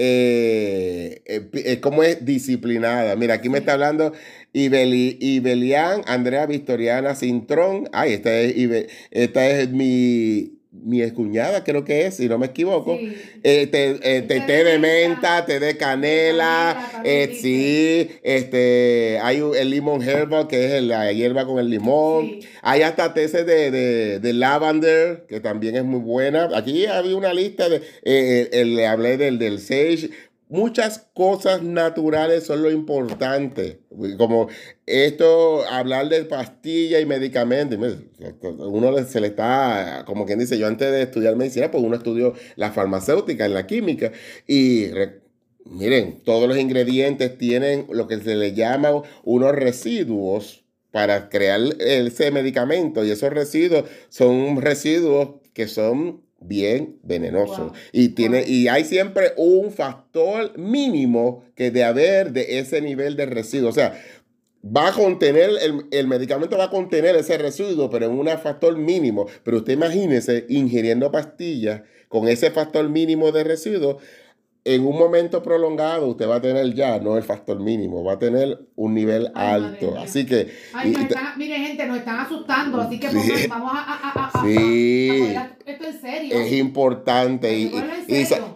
eh, eh, eh, ¿cómo es? Disciplinada. Mira, aquí me está hablando Ibeli, Ibelian, Andrea Victoriana Cintrón. Ay, esta es, esta es mi, mi excuñada, creo que es, si no me equivoco. Sí. Eh, te, eh, te- té de menta, té de canela, canela, eh, sí, este, hay un- el limón herbal, que es la hierba con el limón. Sí. Hay hasta té de, de, de lavender, que también es muy buena. Aquí había una lista de, eh, le hablé del, del sage. Muchas cosas naturales son lo importante. Como esto, hablar de pastillas y medicamentos. Uno se le está, como quien dice, yo antes de estudiar medicina, pues uno estudió la farmacéutica, la química. Y re- miren, todos los ingredientes tienen lo que se le llama unos residuos para crear ese medicamento y esos residuos son residuos que son bien venenosos Wow. y tiene Wow. y hay siempre un factor mínimo que de haber de ese nivel de residuo, o sea, va a contener el, el medicamento va a contener ese residuo, pero en un factor mínimo, pero usted imagínese ingiriendo pastillas con ese factor mínimo de residuo en un momento prolongado usted va a tener ya no el factor mínimo, va a tener un nivel Ay, alto. Así que Ay, y- están, miren, gente, nos están asustando, así que Sí. vamos a, a, a, a- a- Sí. esto en serio. es importante. Y,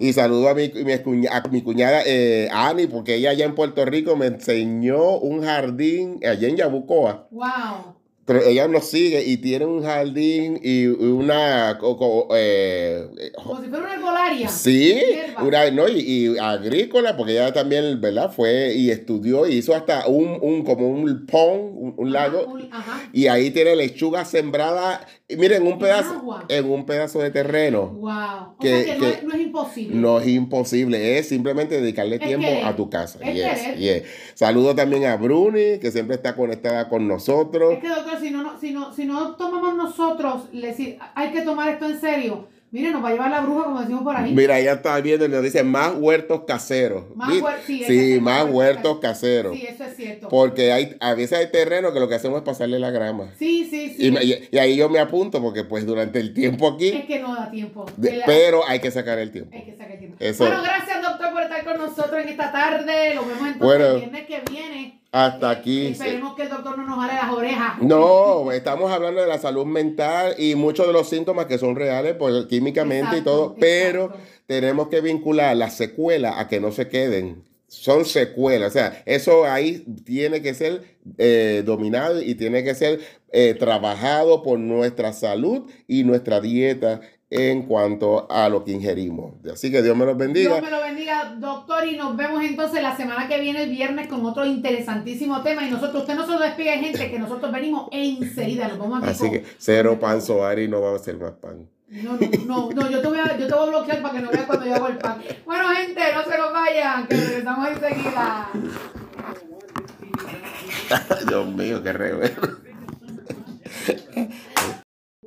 y- saludo a mi, mi, cuña- a mi cuñada eh, Ani, porque ella allá en Puerto Rico me enseñó un jardín allá en Yabucoa. Wow. Pero ella nos sigue y tiene un jardín y una. co- co- eh, Como si fuera una herbolaria. Sí, una, no, y, y agrícola, porque ella también, ¿verdad? Fue y estudió y hizo hasta un, un como un pond, un, un Ajá, lago, un- Ajá. y ahí tiene lechuga sembrada, y miren, un pedazo, agua. en un pedazo de terreno. Wow. O Que- sea que, que- no, es, no es imposible. No es imposible, es simplemente dedicarle Es tiempo a tu casa. Es Yes. Saludo también a Bruni, que siempre está conectada con nosotros. Es que, doctor, si no, no- si no, si no tomamos nosotros, le decir, hay que tomar esto en serio. Mire, nos va a llevar la bruja, como decimos por ahí. Mira, ella está viendo y nos dice más huertos caseros. Más ¿Viste? huer- sí, es más huertos caseros. Sí, eso es cierto. Porque hay, a veces hay terreno que lo que hacemos es pasarle la grama. Sí, sí, sí. Y, ahí yo me apunto porque pues durante el tiempo Es aquí, que no da tiempo. de- pero hay que sacar el tiempo. Hay que sacar Eso. Bueno, gracias, doctor, por estar con nosotros en esta tarde. Lo vemos entonces Bueno. el viernes que viene. Hasta Eh, aquí. Esperemos que el doctor no nos jale las orejas. No, estamos hablando de la salud mental y muchos de los síntomas que son reales pues, químicamente y todo, pero exacto. tenemos que vincular las secuelas a que no se queden. Son secuelas, o sea, eso ahí tiene que ser eh, dominado y tiene que ser eh, trabajado por nuestra salud y nuestra dieta en cuanto a lo que ingerimos. Así que Dios me los bendiga. Dios me lo bendiga, doctor, y nos vemos entonces la semana que viene, el viernes, con otro interesantísimo tema. Y nosotros, usted no se lo despide, gente, que nosotros venimos enseguida. Nos vamos Así con- que cero pan soari no va a ser más pan. No, no, no, no, yo te voy a, yo te voy a bloquear para que no veas cuando yo hago el pan. Bueno, gente, no se nos vayan, que regresamos enseguida. Dios mío, qué revés.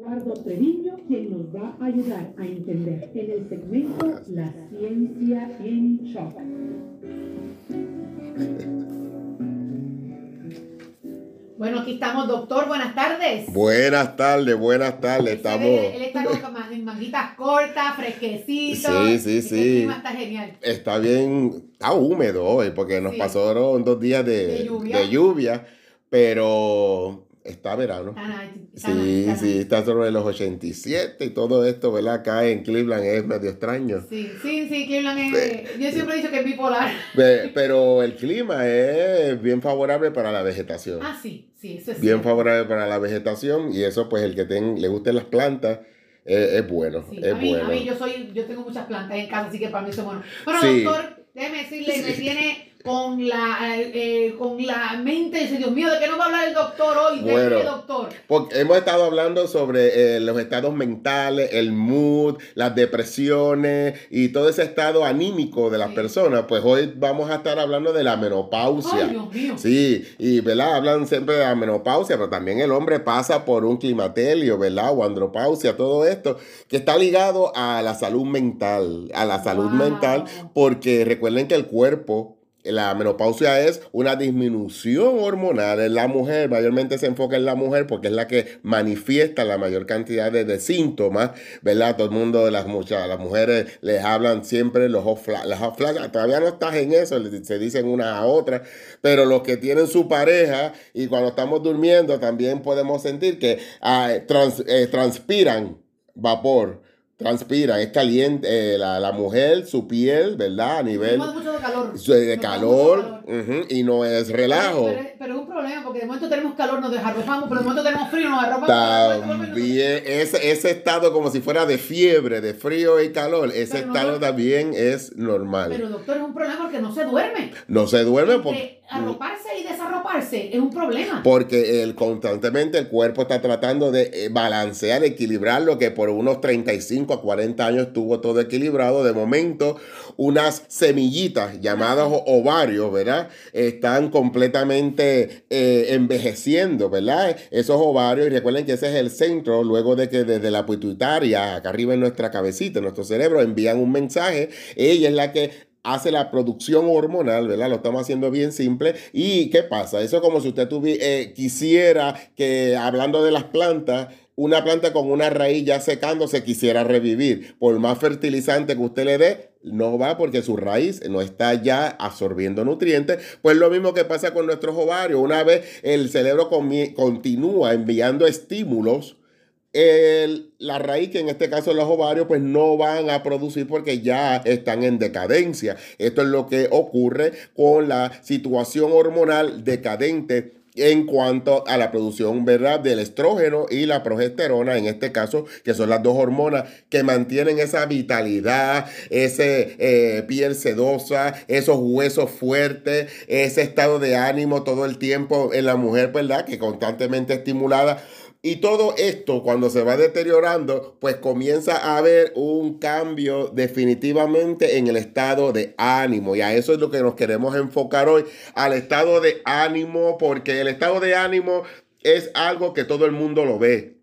Eduardo Treviño, quien nos va a ayudar a entender en el segmento La ciencia en shock. Bueno, aquí estamos, doctor. Buenas tardes. Buenas tardes, buenas tardes. Él Estamos. ve- Él está con ma- manguitas cortas, fresquecito. Sí, sí, El sí. clima está genial. Está bien, está húmedo hoy porque nos Sí. pasaron dos días de, De lluvia. de lluvia, pero está verano. Está Sí, está sí, está sobre los 87 y todo esto, ¿verdad? Acá en Cleveland es medio extraño. Sí, sí, sí, Cleveland es, yo siempre he dicho que es bipolar. Pe- Pero el clima es bien favorable para la vegetación. Ah, sí, sí, eso es Bien cierto. favorable para la vegetación y eso pues el que ten- le gusten las plantas eh, es bueno, Sí, es a, mí, bueno. a mí yo soy, yo tengo muchas plantas en casa, así que para mí eso es bueno. Bueno, Sí. doctor, déjeme decirle, me tiene con la, eh, con la mente, dice, Dios mío, ¿de qué nos va a hablar el doctor hoy? ¿De Bueno. qué, doctor? Porque hemos estado hablando sobre eh, los estados mentales, el mood, las depresiones y todo ese estado anímico de las Sí. personas. Pues hoy vamos a estar hablando de la menopausia. Ay, Dios mío. Sí, y ¿verdad? Hablan siempre de la menopausia, pero también el hombre pasa por un climaterio, ¿verdad? O andropausia, todo esto, que está ligado a la salud mental, a la salud Wow. mental, porque recuerden que el cuerpo, la menopausia es una disminución hormonal en la mujer, mayormente se enfoca en la mujer porque es la que manifiesta la mayor cantidad de, síntomas, ¿verdad? Todo el mundo, las, muchas, las mujeres les hablan siempre los hot las todavía no estás en eso, se dicen una a otra, pero los que tienen su pareja y cuando estamos durmiendo también podemos sentir que ah, trans- eh, transpiran vapor. Transpira, es caliente, eh, la, la mujer, su piel, ¿verdad? A nivel Tenemos mucho de calor. su- de calor, calor. ujú, y no es relajo. Pero, pero es un problema, porque de momento tenemos calor, nos desarropamos, pero de momento tenemos frío, nos arropamos. También ese, ese estado como si fuera de fiebre, de frío y calor, ese Pero no estado lo- también es normal. Pero doctor, es un problema porque no se duerme. no se duerme porque... Entre arroparse y desarroparse es un problema. Porque el, constantemente el cuerpo está tratando de eh, balancear, equilibrar lo que por unos 35 a 40 años estuvo todo equilibrado. De momento, unas semillitas llamadas ovarios, ¿verdad? Están completamente eh, envejeciendo, ¿verdad? Esos ovarios, y recuerden que ese es el centro, luego de que desde la pituitaria, acá arriba en nuestra cabecita, en nuestro cerebro, envían un mensaje. Ella es la que hace la producción hormonal, ¿verdad? Lo estamos haciendo bien simple. ¿Y qué pasa? Eso es como si usted eh, quisiera que, hablando de las plantas, una planta con una raíz ya secando se quisiera revivir. Por más fertilizante que usted le dé, no va porque su raíz no está ya absorbiendo nutrientes. Pues lo mismo que pasa con nuestros ovarios. Una vez el cerebro continúa enviando estímulos, la raíz, que en este caso los ovarios, pues no van a producir porque ya están en decadencia. Esto es lo que ocurre con la situación hormonal decadente en cuanto a la producción ¿verdad? del estrógeno y la progesterona, en este caso, que son las dos hormonas que mantienen esa vitalidad, ese eh, piel sedosa, esos huesos fuertes, ese estado de ánimo todo el tiempo en la mujer, ¿verdad? Que constantemente estimulada y todo esto, cuando se va deteriorando, pues comienza a haber un cambio definitivamente en el estado de ánimo. Y a eso es lo que nos queremos enfocar hoy, al estado de ánimo, porque el estado de ánimo es algo que todo el mundo lo ve.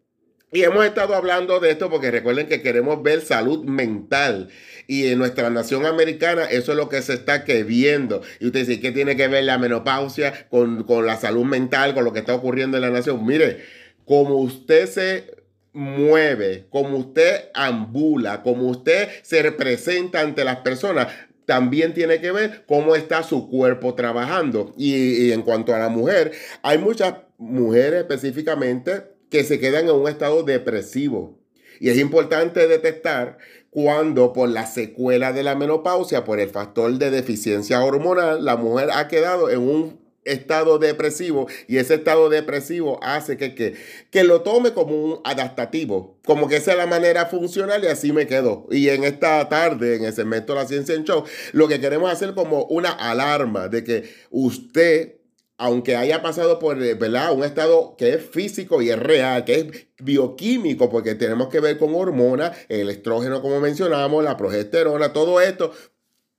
Y hemos estado hablando de esto porque recuerden que queremos ver salud mental. Y en nuestra nación americana eso es lo que se está viendo. Y usted dice, ¿qué tiene que ver la menopausia con, con la salud mental, con lo que está ocurriendo en la nación? Mire, como usted se mueve, como usted ambula, como usted se representa ante las personas, también tiene que ver cómo está su cuerpo trabajando. Y, en cuanto a la mujer, hay muchas mujeres específicamente que se quedan en un estado depresivo. Y es importante detectar cuando por la secuela de la menopausia, por el factor de deficiencia hormonal, la mujer ha quedado en un estado depresivo y ese estado depresivo hace que, que, que, lo tome como un adaptativo, como que esa es la manera funcional y así me quedo. Y en esta tarde, en el segmento de la ciencia en show, lo que queremos hacer como una alarma de que usted aunque haya pasado por ¿verdad? un estado que es físico y es real, que es bioquímico, porque tenemos que ver con hormonas, el estrógeno, como mencionamos, la progesterona, todo esto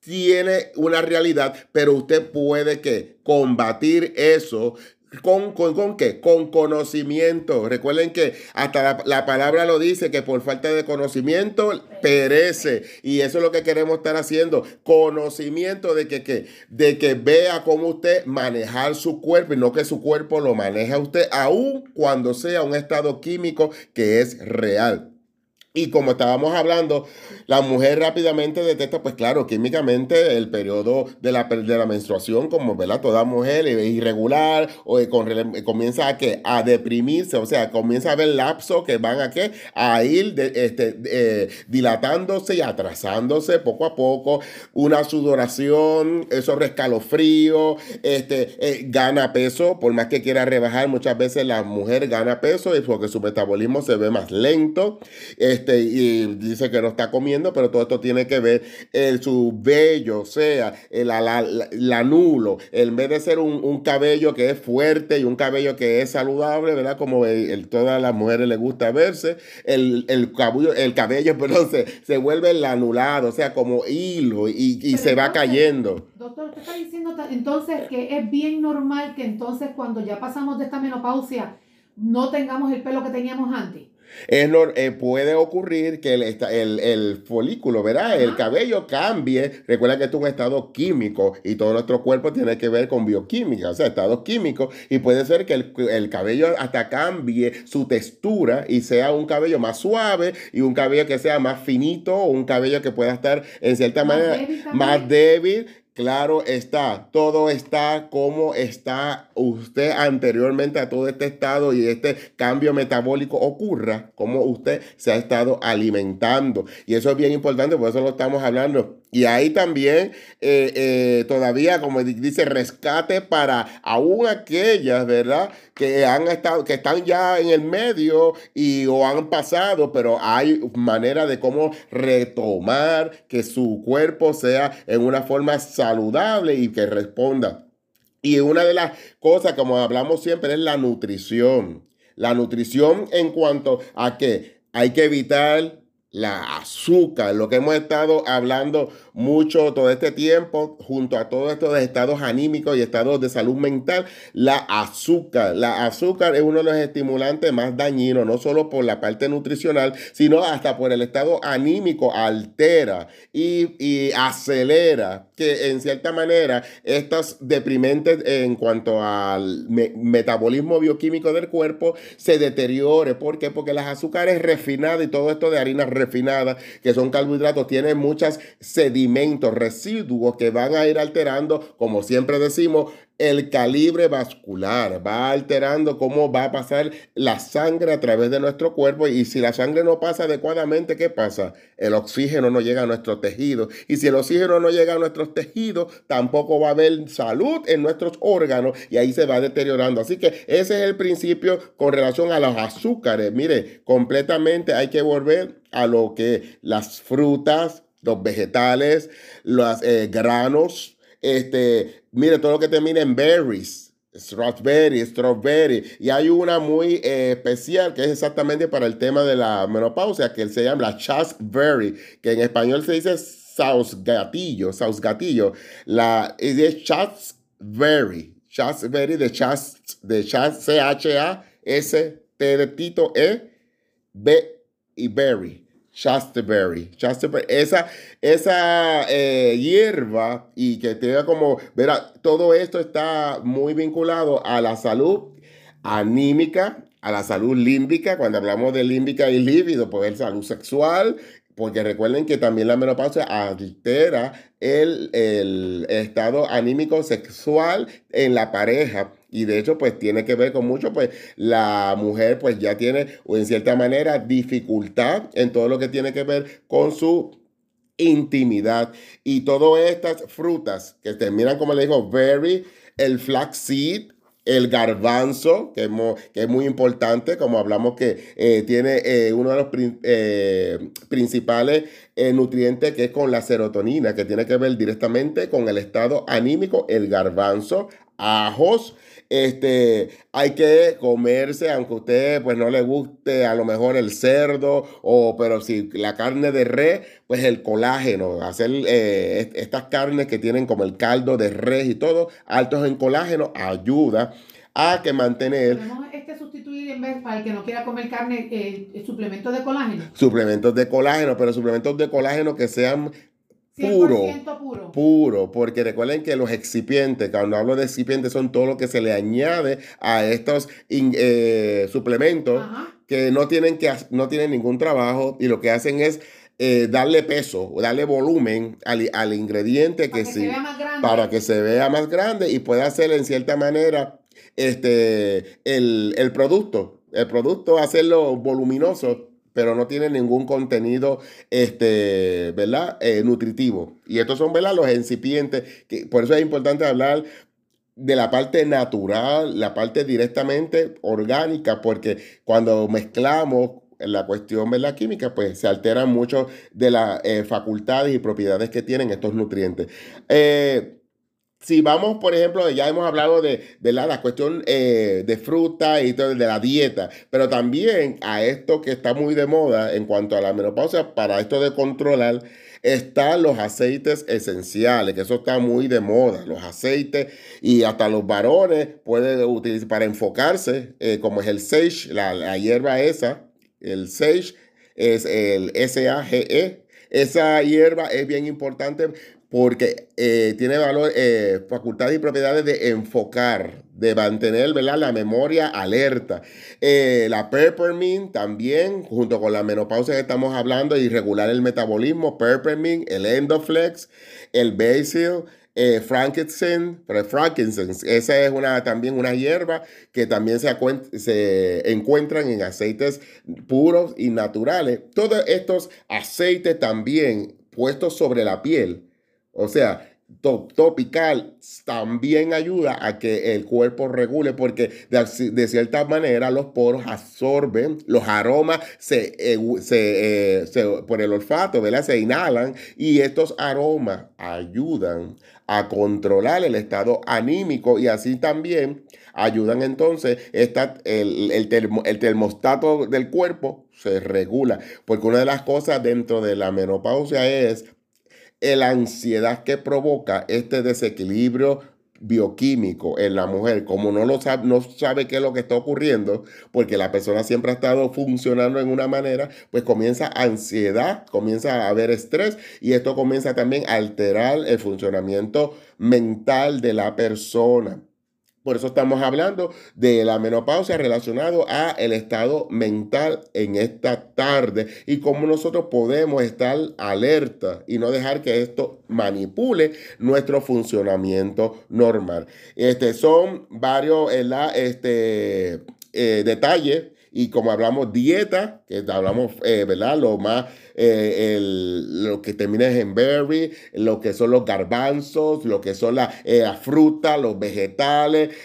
tiene una realidad, pero usted puede que combatir eso ¿Con, con, qué? Con conocimiento. Recuerden que hasta la, palabra lo dice, que por falta de conocimiento perece. Y eso es lo que queremos estar haciendo. Conocimiento de que, que, de que vea cómo usted manejar su cuerpo y no que su cuerpo lo maneja usted, aun cuando sea un estado químico que es real. Y como estábamos hablando, la mujer rápidamente detecta, pues claro, químicamente el periodo de la, de la menstruación, como ¿verdad? toda mujer es irregular, o con, comienza a, que, a deprimirse, o sea, comienza a haber lapsos que van a, ¿qué? a ir este, eh, dilatándose y atrasándose poco a poco, una sudoración, eso rescalofrío, este, eh, gana peso, por más que quiera rebajar, muchas veces la mujer gana peso porque su metabolismo se ve más lento. Este, este, y dice que no está comiendo, pero todo esto tiene que ver en su vello, o sea, el, la, nulo, en vez de ser un, cabello que es fuerte y un cabello que es saludable, ¿verdad? Como el, todas las mujeres les gusta verse, el, el cabello, el cabello perdón, se, se vuelve anulado, o sea, como hilo y, y se va cayendo. Doctor, usted está diciendo entonces que es bien normal que entonces cuando ya pasamos de esta menopausia no tengamos el pelo que teníamos antes. Es, eh, puede ocurrir que el, el, el folículo, ¿verdad? El cabello cambie. Recuerda que esto es un estado químico y todo nuestro cuerpo tiene que ver con bioquímica, o sea, estados químicos. Y puede ser que el, el cabello hasta cambie su textura y sea un cabello más suave y un cabello que sea más finito o un cabello que pueda estar en cierta manera más débil Claro está, todo está como está usted anteriormente a todo este estado y este cambio metabólico ocurra, como usted se ha estado alimentando. Y eso es bien importante, por eso lo estamos hablando y ahí también eh, eh, todavía, como dice, rescate para aún aquellas, ¿verdad? Que han estado, que están ya en el medio y o han pasado, pero hay manera de cómo retomar que su cuerpo sea en una forma saludable y que responda Y una de las cosas, como hablamos siempre, es la nutrición. La nutrición en cuanto a que hay que evitar la azúcar, lo que hemos estado hablando mucho todo este tiempo, junto a todos estos estados anímicos y estados de salud mental, la azúcar. La azúcar es uno de los estimulantes más dañinos, no solo por la parte nutricional, sino hasta por el estado anímico, altera y, y acelera que en cierta manera estas deprimentes en cuanto al metabolismo bioquímico del cuerpo se deteriore. ¿Por qué? Porque las azúcares refinadas y todo esto de harina refinada, que son carbohidratos, tienen muchas sedimentos, residuos que van a ir alterando, como siempre decimos, el calibre vascular, va alterando cómo va a pasar la sangre a través de nuestro cuerpo y si la sangre no pasa adecuadamente, ¿qué pasa? El oxígeno no llega a nuestros tejidos y si el oxígeno no llega a nuestros tejidos, tampoco va a haber salud en nuestros órganos y ahí se va deteriorando. Así que ese es el principio con relación a los azúcares. Mire, completamente hay que volver a lo que las frutas, los vegetales, los eh, granos, este, mire, todo lo que termina en berries, strawberry, strawberry. Y hay una muy eh, especial que es exactamente para el tema de la menopausia, que se llama la chasteberry, que en español se dice sausgatillo, gatillo La es chasteberry, chasteberry de chast, de chast, C-H-A-S, T de Tito, E, B y berry. Chasteberry. Esa, esa eh, hierba y que tenga como, verá, todo esto está muy vinculado a la salud anímica, a la salud límbica. Cuando hablamos de límbica y líbido, pues salud sexual, porque recuerden que también la menopausia altera el, el estado anímico sexual en la pareja y de hecho pues tiene que ver con mucho pues la mujer pues ya tiene o en cierta manera dificultad en todo lo que tiene que ver con su intimidad. Y todas estas frutas que terminan como le digo berry el flaxseed el garbanzo, que es, que es, muy importante, como hablamos que eh, tiene eh, uno de los eh, principales nutrientes que es con la serotonina, que tiene que ver directamente con el estado anímico, el garbanzo, ajos, este, hay que comerse, aunque a usted pues no le guste a lo mejor el cerdo, o, pero si la carne de res, pues el colágeno, hacer eh, estas carnes que tienen como el caldo de res y todo, altos en colágeno, ayuda a que mantener... ¿Podemos este sustituir en vez para el que no quiera comer carne, eh, suplementos de colágeno? Suplementos de colágeno, pero suplementos de colágeno que sean Puro, puro. Puro, porque recuerden que los excipientes, cuando hablo de excipientes, son todo lo que se le añade a estos eh, suplementos que no tienen, que no tienen ningún trabajo y lo que hacen es eh, darle peso, darle volumen al, ingrediente para que, sí, para que se vea más grande y pueda hacer en cierta manera este, el, el producto. El producto, hacerlo voluminoso pero no tiene ningún contenido, este, ¿verdad? Eh, nutritivo. Y estos son, ¿verdad? Los incipientes, por eso es importante hablar de la parte natural, la parte directamente orgánica, porque cuando mezclamos la cuestión de la química, pues se alteran mucho de las eh, facultades y propiedades que tienen estos nutrientes. Eh, si vamos, por ejemplo, ya hemos hablado de, la, cuestión eh, de fruta y todo, de la dieta, pero también a esto que está muy de moda en cuanto a la menopausia, para esto de controlar, están los aceites esenciales, que eso está muy de moda, los aceites y hasta los varones pueden utilizar para enfocarse, eh, como es el sage, la, la hierba esa, el sage es el S-A-G-E. Esa hierba es bien importante porque eh, tiene valor, eh, facultades y propiedades de enfocar, de mantener ¿verdad? la memoria alerta. Eh, la peppermint también, junto con la menopausia que estamos hablando, y regular el metabolismo, peppermint, el endoflex, el basil, frankincense, frankincense, esa es una, también una hierba que también se, se encuentran en aceites puros y naturales. Todos estos aceites también puestos sobre la piel o sea, topical también ayuda a que el cuerpo regule porque de, cierta manera los poros absorben los aromas se, se, eh, por el olfato ¿verdad? se inhalan y estos aromas ayudan a controlar el estado anímico y así también ayudan entonces esta, el, el termostato del cuerpo se regula porque una de las cosas dentro de la menopausia es la ansiedad que provoca este desequilibrio bioquímico en la mujer, como no lo sabe, no sabe qué es lo que está ocurriendo, porque la persona siempre ha estado funcionando en una manera, pues comienza ansiedad, comienza a haber estrés y esto comienza también a alterar el funcionamiento mental de la persona. Por eso estamos hablando de la menopausia relacionado a el estado mental en esta tarde y cómo nosotros podemos estar alerta y no dejar que esto manipule nuestro funcionamiento normal. Este, son varios este, eh, detalles y como hablamos dieta, que hablamos, eh, ¿verdad? Lo más, eh, lo que termina en berry, lo que son los garbanzos, lo que son eh, la, fruta, los vegetales,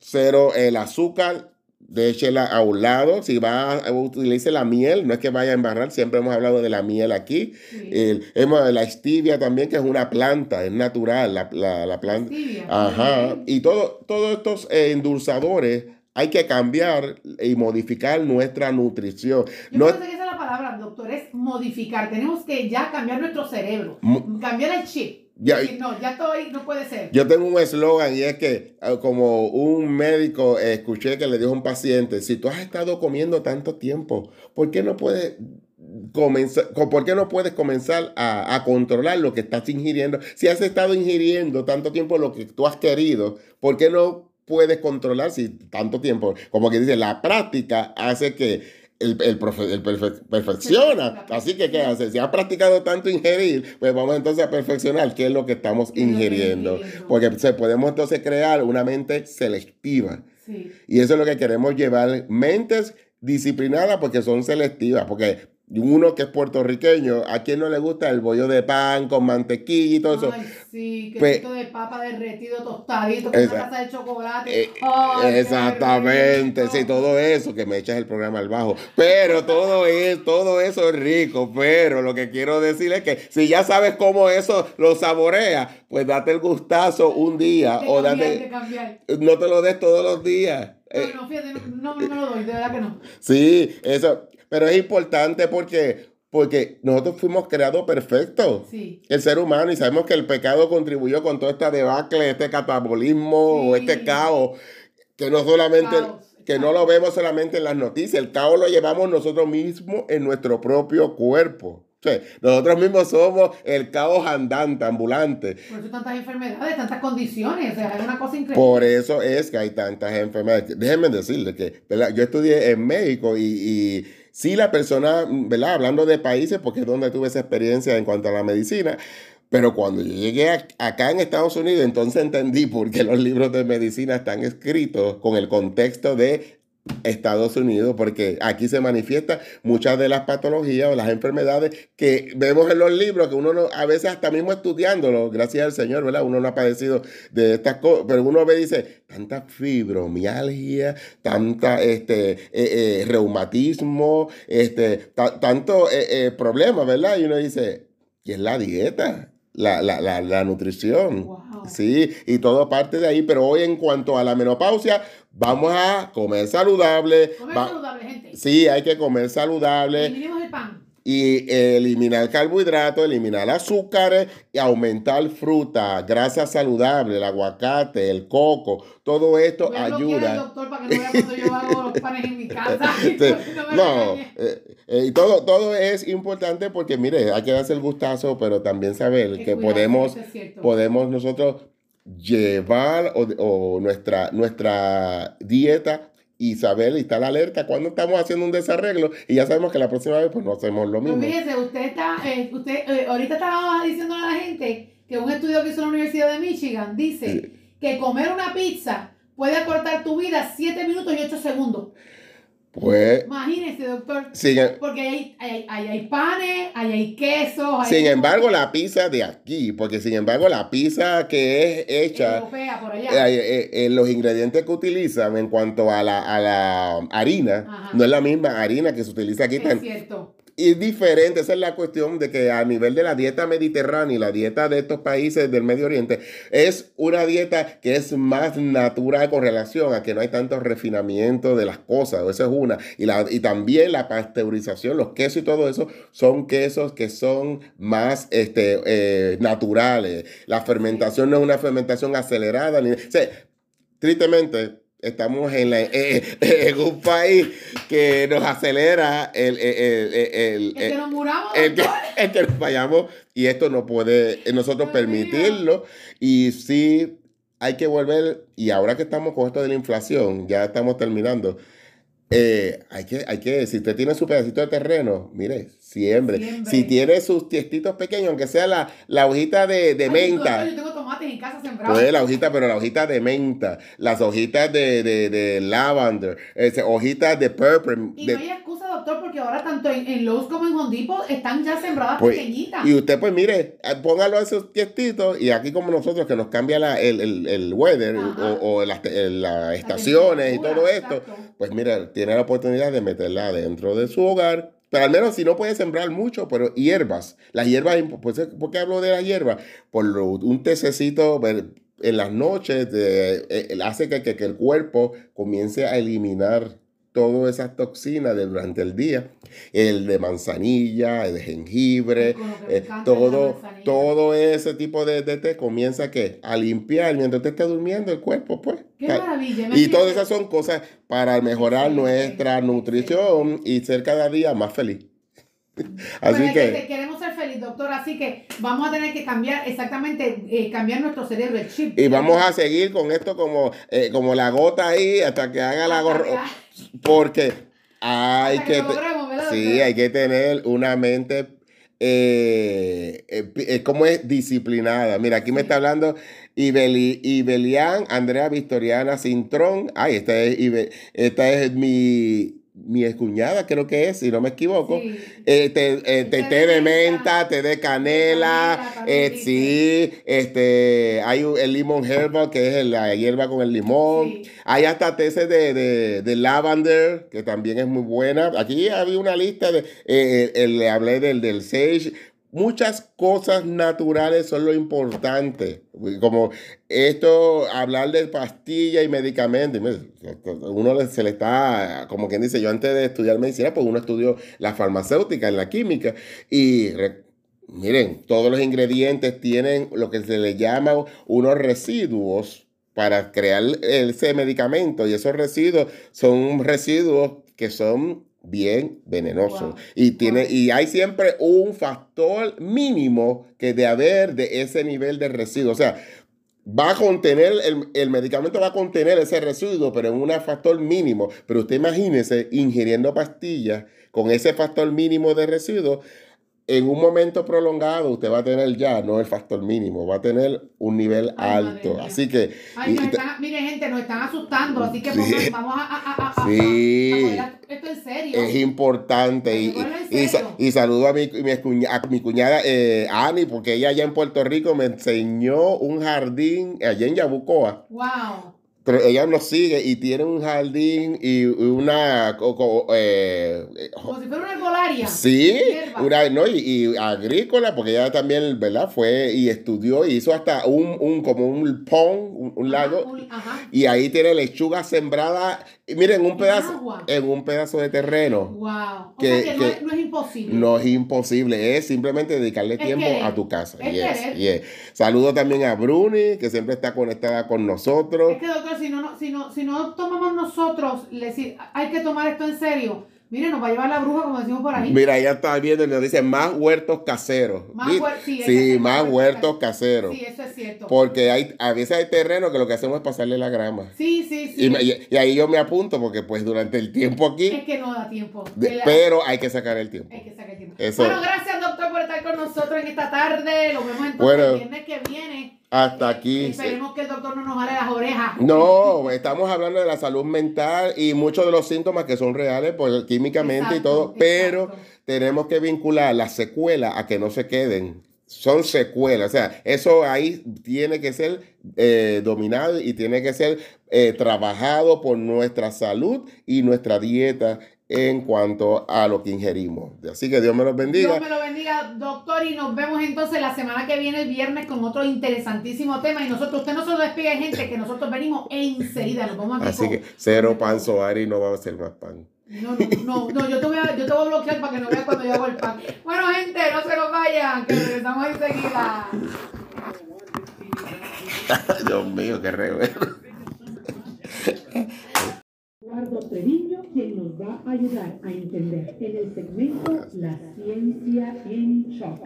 cero el azúcar, déchela a un lado. Si va a utilizar la miel, no es que vaya a embarrar, siempre hemos hablado de la miel aquí. hemos, la stevia también, que es una planta, es natural la, la, planta. Ajá. Y todo, todos estos endulzadores hay que cambiar y modificar nuestra nutrición. Yo no que esa es la palabra, doctor, es modificar. Tenemos que ya cambiar nuestro cerebro, cambiar el chip. Ya, no, ya estoy, no puede ser. Yo tengo un eslogan y es que, eh, como un médico eh, escuché que le dijo a un paciente: si tú has estado comiendo tanto tiempo, ¿por qué no puedes comenzar, por qué no puedes comenzar a, a, controlar lo que estás ingiriendo? Si has estado ingiriendo tanto tiempo lo que tú has querido, ¿por qué no puedes controlar si tanto tiempo, como que dice, la práctica hace que el, el, perfecciona. Así que, ¿qué hace? Si ha practicado tanto ingerir, pues vamos entonces a perfeccionar qué es lo que estamos ingiriendo. Porque se podemos entonces crear una mente selectiva. Y eso es lo que queremos llevar. Mentes disciplinadas porque son selectivas. Porque uno que es puertorriqueño, ¿a quién no le gusta el bollo de pan con mantequilla y todo eso? Ay, sí, que pues, de papa derretido, tostadito, con una taza de chocolate. Eh, exactamente, sí, todo eso, que me echas el programa al bajo. Pero todo, es, todo eso es rico, pero lo que quiero decir es que si ya sabes cómo eso lo saborea, pues date el gustazo un día. o date, No te lo des todos los días. No, eh, no, fíjate, no, no me lo doy, de verdad que no. Sí, eso, pero es importante porque, porque nosotros fuimos creados perfectos. El ser humano, y sabemos que el pecado contribuyó con toda esta debacle, este catabolismo o este caos, que no solamente... que no lo vemos solamente en las noticias, el caos lo llevamos nosotros mismos en nuestro propio cuerpo. nosotros mismos somos el caos andante, ambulante. Por eso tantas enfermedades, tantas condiciones, o sea, es una cosa increíble. Por eso es que hay tantas enfermedades. Déjenme decirles que yo estudié en México y, y Sí, la persona, ¿verdad? Hablando de países, porque es donde tuve esa experiencia en cuanto a la medicina, pero cuando yo llegué acá en Estados Unidos, entonces entendí por qué los libros de medicina están escritos con el contexto de Estados Unidos, porque aquí se manifiestan muchas de las patologías o las enfermedades que vemos en los libros, que uno no, a veces hasta mismo estudiándolo, gracias al Señor, ¿verdad? Uno no ha padecido de estas cosas, pero uno ve y dice, tanta fibromialgia, tanta este, eh, eh, reumatismo, este, tanto eh, problemas, ¿verdad? Y uno dice, ¿y es la dieta? La, la, la, la nutrición. Sí, y todo parte de ahí. Pero hoy en cuanto a la menopausia, Vamos a comer saludable. Comer saludable, gente. Sí, hay que comer saludable. Eliminemos el pan. Y eliminar carbohidratos, eliminar azúcares y aumentar fruta, grasa saludable, el aguacate, el coco, todo esto ayuda. doctor para que no vea cuando yo hago los panes en mi casa. no, eh, eh, y todo, todo es importante porque, mire, hay que darse el gustazo, pero también saber que podemos, podemos nosotros llevar o, nuestra, nuestra dieta y saber y estar alerta cuando estamos haciendo un desarreglo y ya sabemos que la próxima vez pues no hacemos lo mismo. Pues fíjese, usted está, eh, usted eh, ahorita estaba diciendo a la gente que un estudio que hizo la Universidad de Michigan dice que comer una pizza puede acortar tu vida 7 minutos y 8 segundos. Pues, Imagínese, doctor. sin, Porque hay, hay, hay, hay panes, hay, hay quesos. hay sin embargo, la pizza de aquí, porque sin embargo, la pizza que es hecha, Europea por allá. eh, eh, eh, los ingredientes que utilizan en cuanto a la, a la harina, Ajá. no es la misma harina que se utiliza aquí. es cierto. Es diferente, esa es la cuestión de que a nivel de la dieta mediterránea y la dieta de estos países del Medio Oriente, es una dieta que es más natural con relación a que no hay tanto refinamiento de las cosas, esa es una. Y, la, y también la pasteurización, los quesos y todo eso, son quesos que son más este, eh, naturales. La fermentación no es una fermentación acelerada. Ni, o sea, tristemente, estamos en, la- eh, en un país que nos acelera el, el, el, el- Es que el- nos muramos, el que, el que nos vayamos y esto no puede eh, nosotros permitirlo. Y sí hay que volver y ahora que estamos con esto de la inflación ya estamos terminando eh, hay que hay que si usted tiene su pedacito de terreno mire Siembre. si tiene sus tiestitos pequeños aunque sea la, la hojita de, de Ay, menta Yo tengo tomates en casa sembrados. pues la hojita, pero la hojita de menta, las hojitas de, de, de lavender, ese, hojitas de purple. Y de- no hay excusa, doctor, porque ahora tanto en, en Lowe's como en Home Depot están ya sembradas Pues, pequeñitas. y usted, pues mire, eh, póngalo a esos tiestitos y aquí como nosotros que nos cambia la- el, el, el weather Ajá. o, o las, las La estaciones y temperatura, todo esto, exacto. pues mira, tiene la oportunidad de meterla dentro de su hogar. Pero al menos si no puede sembrar mucho, pero hierbas. Las hierbas, pues, ¿por qué hablo de las hierbas? Por un tececito en las noches eh, hace que el cuerpo comience a eliminar todas esas toxinas de durante el día. El de manzanilla, el de jengibre, eh, todo, todo ese tipo de, de té comienza ¿qué? a limpiar mientras usted esté durmiendo el cuerpo, pues. Qué Ta- maravilla. y todas esas son cosas para mejorar nuestra nutrición y ser cada día más feliz. Así Bueno, que queremos ser feliz, doctor, así que vamos a tener que cambiar exactamente, eh, cambiar nuestro cerebro, el chip. y vamos a seguir con esto como, eh, como la gota ahí hasta que haga la gorro. Porque hay que, que lo te- logremos, ¿verdad, sí, hay que tener una mente eh, eh, eh, es disciplinada. Mira, aquí me está hablando Ibeli, Ibelian, Andrea Victoriana Cintrón. Ay, esta es, Ibe- esta es mi, mi excuñada, creo que es, si no me equivoco. Sí. Eh, eh, té- té de menta, té de canela, canela, eh, sí, este, hay un- el limón herbal, que es la hierba con el limón. Sí. Hay hasta té de, de, de lavender, que también es muy buena. Aquí había una lista de, el- le hablé del, del sage. Muchas cosas naturales son lo importante. Como esto, hablar de pastillas y medicamentos. Uno se le está, como quien dice, yo antes de estudiar medicina, pues uno estudió la farmacéutica, en la química. Y re- miren, todos los ingredientes tienen lo que se le llama unos residuos para crear ese medicamento. Y esos residuos son residuos que son bien venenosos. Wow. Y, tiene, Wow. y hay siempre un factor mínimo que de haber de ese nivel de residuo. O sea, va a contener, el, el medicamento va a contener ese residuo, pero en un factor mínimo. Pero usted imagínese ingiriendo pastillas con ese factor mínimo de residuo. En un momento prolongado usted va a tener ya, no el factor mínimo, va a tener un nivel Ay, alto. Así que... Ay, y- están, mire, gente, nos están asustando, así que Sí. vamos a, a, a, a, a- Sí. esto en serio. Es importante. Y, y- serio. saludo a mi, mi, cuña- a mi cuñada eh, Ani, porque ella allá en Puerto Rico me enseñó un jardín allá en Yabucoa. Wow. Pero ella nos sigue y tiene un jardín y una... co- co- eh, eh, Como si fuera una herbolaria. Sí, una, no, y, y agrícola, porque ella también, ¿verdad? Fue y estudió y hizo hasta un, un como un pond, un, un Ajá, lago, un- ajá. y ahí tiene lechuga sembrada, y miren, un pedazo, agua. en un pedazo de terreno. Wow. O Que- sea que, no, es, no es imposible. No es imposible, es simplemente dedicarle Es tiempo querer. a tu casa. Es yes. Saludo también a Bruni, que siempre está conectada con nosotros. Es que, doctor, si no, no- si no, si no tomamos nosotros, le decir, hay que tomar esto en serio. Mire, nos va a llevar la bruja, como decimos por ahí. Mira, ella está viendo y nos dice más huertos caseros. Más sí, más huertos caseros. Sí, eso es cierto. Porque hay, a veces hay terreno que lo que hacemos es pasarle la grama. Sí, sí, sí. Y, me- y- y ahí yo me apunto porque pues durante el tiempo Es aquí, que no da tiempo. de- El- pero hay que sacar el tiempo. Hay que sacar tiempo. Eso. Bueno, gracias, doctor, por estar con nosotros en esta tarde. Lo vemos entonces Bueno. el viernes que viene. Hasta aquí. Esperemos que el doctor no nos vale las orejas. No, estamos hablando de la salud mental y muchos de los síntomas que son reales pues, químicamente y Exacto, todo, pero tenemos que vincular las secuelas a que no se queden. Son secuelas, o sea, eso ahí tiene que ser eh, dominado y tiene que ser eh, trabajado por nuestra salud y nuestra dieta en cuanto a lo que ingerimos. Así que Dios me los bendiga. Dios me lo bendiga, doctor, y nos vemos entonces la semana que viene, el viernes, con otro interesantísimo tema. Y nosotros, usted no se lo despide, gente, que nosotros venimos enseguida. Nos vamos aquí Así con- que cero pan soari no va a ser más pan. No, no, no, no, yo te voy a, yo te voy a bloquear para que no veas cuando yo hago el pan. Bueno, gente, no se nos vayan, que regresamos enseguida. Dios mío, qué revés. Eduardo Treviño, quien nos va a ayudar a entender en el segmento La ciencia en shock.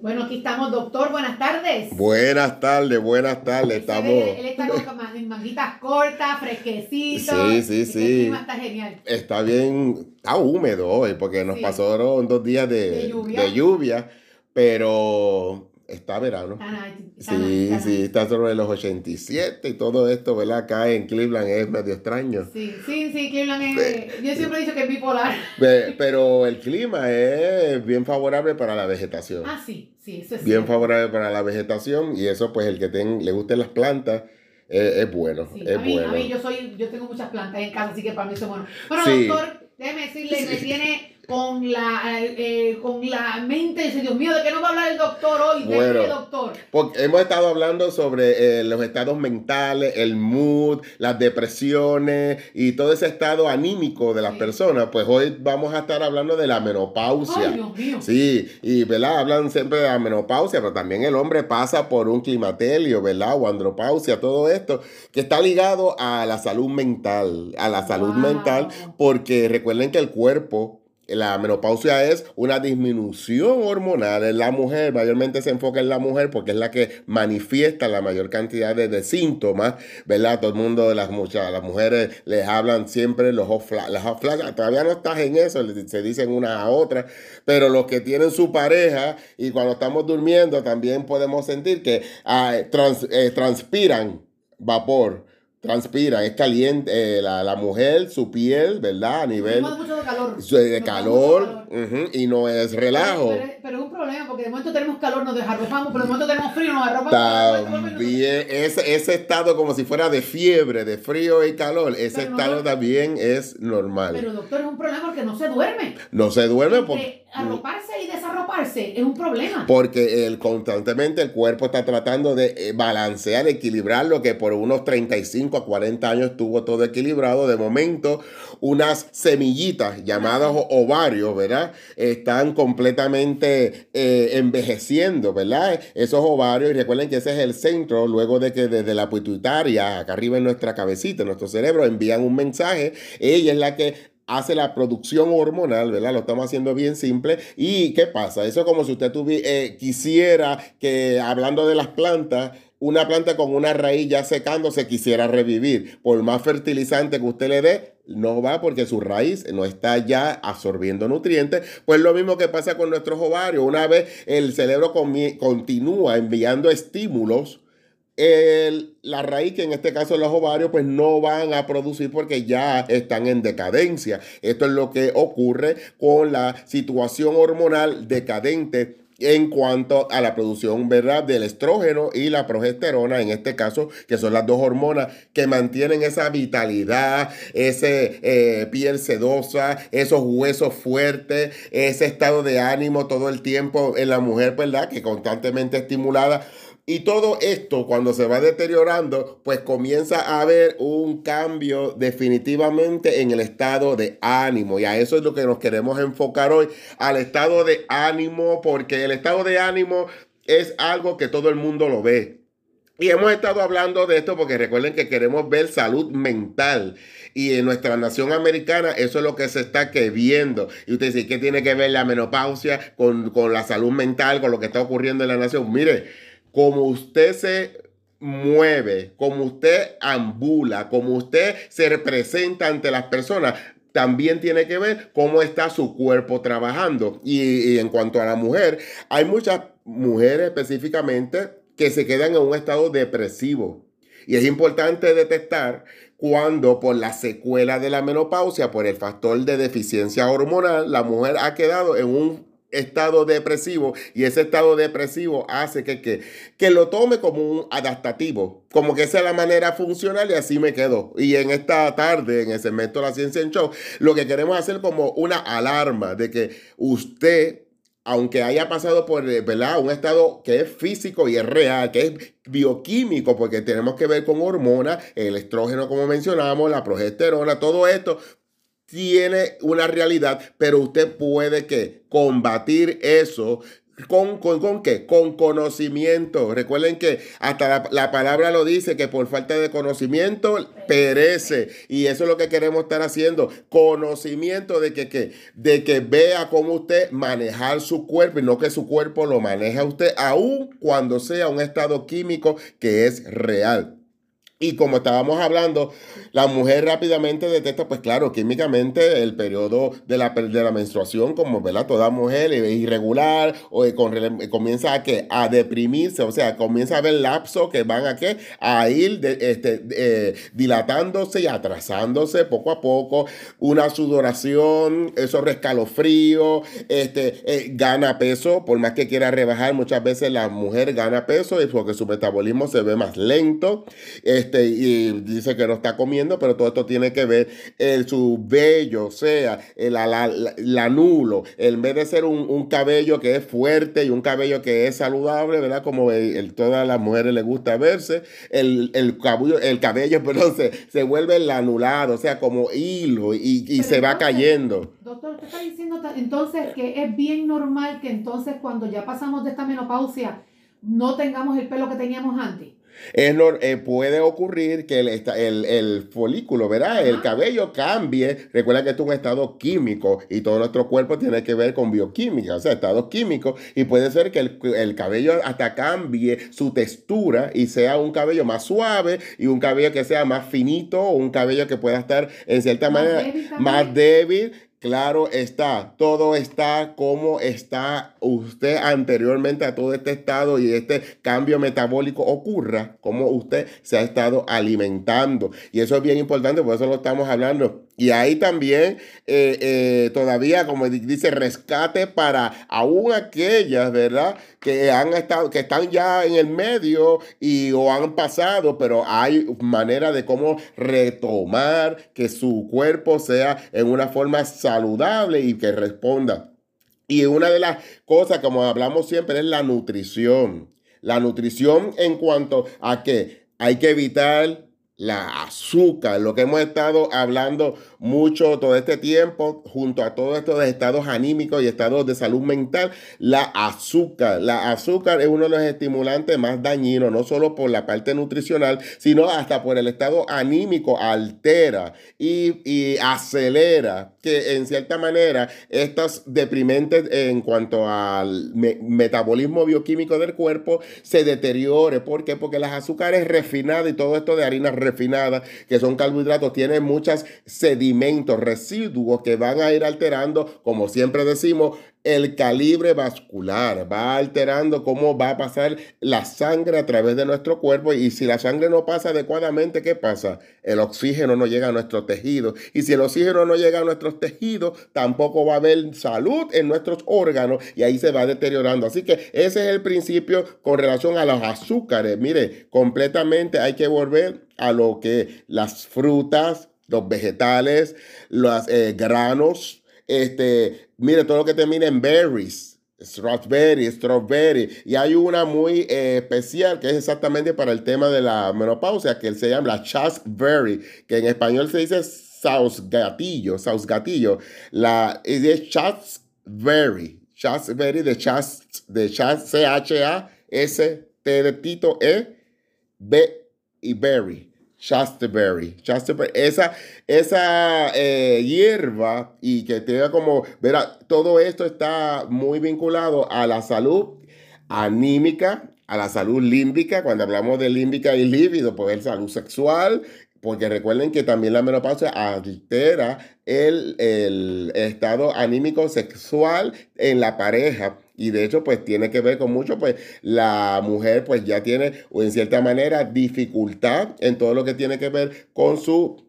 Bueno, aquí estamos, doctor, buenas tardes. Buenas tardes, buenas tardes. Él, Estamos. él está con man- manguitas cortas, fresquecito. Sí, sí, Este sí. clima está genial. Está bien, está húmedo hoy porque nos Sí. pasaron dos días de, De lluvia. de lluvia, pero está verano. Está nice, Sí, está sí, está sobre los 87 y todo esto, ¿verdad? Acá en Cleveland es medio extraño. Sí, sí, sí, Cleveland es, yo siempre he dicho que es bipolar. Pe- Pero el clima es bien favorable para la vegetación. Ah, sí, sí, eso es Bien cierto. favorable para la vegetación y eso pues el que ten- le gusten las plantas eh, es bueno, Sí, es a, mí, bueno. a mí yo soy, yo tengo muchas plantas en casa, así que para mí eso es bueno. Bueno, Sí. doctor, déjeme decirle, me tiene con la, eh, eh, con la mente, dice, Dios mío, ¿de qué nos va a hablar el doctor hoy? ¿De Bueno. qué, doctor? Porque hemos estado hablando sobre eh, los estados mentales, el mood, las depresiones y todo ese estado anímico de las Sí. personas. Pues hoy vamos a estar hablando de la menopausia. Ay, Dios mío. Sí, y ¿verdad? Hablan siempre de la menopausia, pero también el hombre pasa por un climaterio, ¿verdad? O andropausia, todo esto, que está ligado a la salud mental, a la salud Wow. mental, porque recuerden que el cuerpo, la menopausia es una disminución hormonal en la mujer, mayormente se enfoca en la mujer porque es la que manifiesta la mayor cantidad de, síntomas, ¿verdad? Todo el mundo, las, muchas, las mujeres les hablan siempre los las hot todavía no estás en eso, se dicen una a otra, pero los que tienen su pareja y cuando estamos durmiendo también podemos sentir que ah, trans- eh, transpiran vapor. Transpiran, es caliente eh, la, la mujer, su piel, ¿verdad? A nivel da mucho calor. su- de calor, calor. ujú, y no es relajo. Pero, pero- pero es un problema, porque de momento tenemos calor, nos desarropamos, pero de momento tenemos frío, nos arropamos. También ese, ese estado como si fuera de fiebre, de frío y calor, ese Pero no estado lo- también es normal. Pero doctor, es un problema porque no se duerme. no se duerme porque, arroparse y desarroparse es un problema. porque el, constantemente el cuerpo está tratando de eh, balancear, equilibrar lo que por unos 35 a 40 años estuvo todo equilibrado. De momento, unas semillitas llamadas ovarios, ¿verdad? Están completamente eh, envejeciendo, ¿verdad? Esos ovarios, y recuerden que ese es el centro, luego de que desde la pituitaria, acá arriba en nuestra cabecita, en nuestro cerebro, envían un mensaje. Ella es la que hace la producción hormonal, ¿verdad? Lo estamos haciendo bien simple. ¿Y qué pasa? Eso es como si usted tuvi- eh, quisiera que, hablando de las plantas, una planta con una raíz ya secándose quisiera revivir. Por más fertilizante que usted le dé, no va porque su raíz no está ya absorbiendo nutrientes. Pues lo mismo que pasa con nuestros ovarios. Una vez el cerebro continúa enviando estímulos, el- la raíz, que en este caso los ovarios, pues no van a producir porque ya están en decadencia. Esto es lo que ocurre con la situación hormonal decadente en cuanto a la producción, ¿verdad? Del estrógeno y la progesterona, en este caso, que son las dos hormonas que mantienen esa vitalidad, ese eh, piel sedosa, esos huesos fuertes, ese estado de ánimo todo el tiempo en la mujer, ¿verdad? Que constantemente estimulada. Y todo esto, cuando se va deteriorando, pues comienza a haber un cambio definitivamente en el estado de ánimo. Y a eso es lo que nos queremos enfocar hoy, al estado de ánimo, porque el estado de ánimo es algo que todo el mundo lo ve. Y hemos estado hablando de esto porque recuerden que queremos ver salud mental. Y en nuestra nación americana eso es lo que se está viendo. Y usted dice, ¿qué tiene que ver la menopausia con, con la salud mental, con lo que está ocurriendo en la nación? Mire, como usted se mueve, como usted ambula, como usted se representa ante las personas, también tiene que ver cómo está su cuerpo trabajando. Y, en cuanto a la mujer, hay muchas mujeres específicamente que se quedan en un estado depresivo. Y es importante detectar cuando por la secuela de la menopausia, por el factor de deficiencia hormonal, la mujer ha quedado en un estado depresivo y ese estado depresivo hace que, que, que lo tome como un adaptativo, como que esa es la manera funcional y así me quedo. Y en esta tarde, en el segmento de la ciencia en show, lo que queremos hacer como una alarma de que usted aunque haya pasado por eh, un estado que es físico y es real, que es bioquímico, porque tenemos que ver con hormonas, el estrógeno, como mencionamos, la progesterona, todo esto tiene una realidad, pero usted puede que combatir eso ¿Con, con, ¿Con qué? Con conocimiento. Recuerden que hasta la, palabra lo dice, que por falta de conocimiento perece. Y eso es lo que queremos estar haciendo. Conocimiento de que, que, de que vea cómo usted manejar su cuerpo y no que su cuerpo lo maneja usted, aun cuando sea un estado químico que es real. Y como estábamos hablando, la mujer rápidamente detecta, pues claro, químicamente el periodo de la, de la menstruación, como ¿verdad? toda mujer es irregular, o comienza a, que, a deprimirse, o sea, comienza a haber lapsos que van a, ¿qué? a ir este, eh, dilatándose y atrasándose poco a poco, una sudoración, esos rescalofríos, este, eh, gana peso, por más que quiera rebajar, muchas veces la mujer gana peso porque su metabolismo se ve más lento. Este, y dice que no está comiendo, pero todo esto tiene que ver en su vello, o sea, el, la, la, nulo, en vez de ser un, cabello que es fuerte y un cabello que es saludable, ¿verdad? Como el, todas las mujeres les gusta verse, el, el cabello, el cabello perdón, se, se vuelve anulado, o sea, como hilo y, y se va cayendo. Doctor, usted está diciendo entonces que es bien normal que entonces cuando ya pasamos de esta menopausia no tengamos el pelo que teníamos antes. Eh, puede ocurrir que el, el, folículo, ¿verdad? El cabello cambie. Recuerda que esto es un estado químico y todo nuestro cuerpo tiene que ver con bioquímica, o sea, estados químicos. Y puede ser que el, cabello hasta cambie su textura y sea un cabello más suave y un cabello que sea más finito o un cabello que pueda estar en cierta manera más débil Claro está, todo está como está usted anteriormente a todo este estado y este cambio metabólico ocurra, como usted se ha estado alimentando. Y eso es bien importante, por eso lo estamos hablando y ahí también eh, eh, todavía, como dice, rescate para aún aquellas, ¿verdad? Que han estado, que están ya en el medio y o han pasado, pero hay manera de cómo retomar que su cuerpo sea en una forma saludable y que responda. Y una de las cosas, como hablamos siempre, es la nutrición. La nutrición en cuanto a que hay que evitar la azúcar, lo que hemos estado hablando mucho todo este tiempo, junto a todos estos estados anímicos y estados de salud mental, la azúcar. La azúcar es uno de los estimulantes más dañinos, no solo por la parte nutricional, sino hasta por el estado anímico, altera y, y acelera que en cierta manera estas deprimentes en cuanto al metabolismo bioquímico del cuerpo se deteriore. ¿Por qué? Porque las azúcares refinadas y todo esto de harinas refinadas, que son carbohidratos, tienen muchos sedimentos, residuos que van a ir alterando, como siempre decimos, el calibre vascular, va alterando cómo va a pasar la sangre a través de nuestro cuerpo y si la sangre no pasa adecuadamente, ¿qué pasa? El oxígeno no llega a nuestros tejidos y si el oxígeno no llega a nuestros tejidos, tampoco va a haber salud en nuestros órganos y ahí se va deteriorando. Así que ese es el principio con relación a los azúcares. Mire, completamente hay que volver a lo que las frutas, los vegetales, los eh, granos, este, mire, todo lo que termina en berries, strawberry, strawberry. Y hay una muy eh, especial que es exactamente para el tema de la menopausia, que se llama la chasteberry, que en español se dice sausgatillo, sausgatillo. La es chasteberry, chasteberry de chast, de chast, C-H-A-S-T de Tito E, B y berry. Chasteberry. Esa, esa eh, hierba y que tenga como, verá, todo esto está muy vinculado a la salud anímica, a la salud límbica. Cuando hablamos de límbica y líbido, pues es salud sexual porque recuerden que también la menopausia altera el, el estado anímico sexual en la pareja. Y de hecho, pues tiene que ver con mucho, pues la mujer pues ya tiene, o en cierta manera, dificultad en todo lo que tiene que ver con su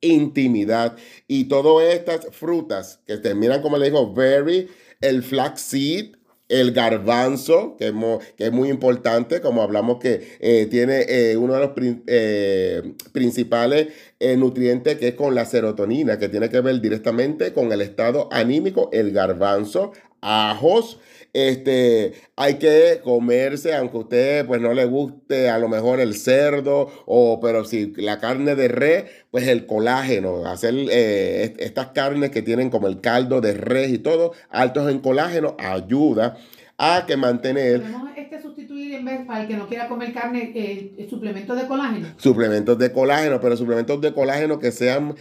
intimidad. Y todas estas frutas que terminan, como le digo, berry, el flaxseed, el garbanzo, que es, que es, muy importante, como hablamos que eh, tiene eh, uno de los eh, principales nutrientes que es con la serotonina, que tiene que ver directamente con el estado anímico, el garbanzo, ajos, este, hay que comerse, aunque a usted pues no le guste a lo mejor el cerdo, o, pero si la carne de res, pues el colágeno, hacer eh, estas carnes que tienen como el caldo de res y todo, altos en colágeno, ayuda a que mantener... Podemos este sustituir en vez, para el que no quiera comer carne, eh, suplementos de colágeno. Suplementos de colágeno, pero suplementos de colágeno que sean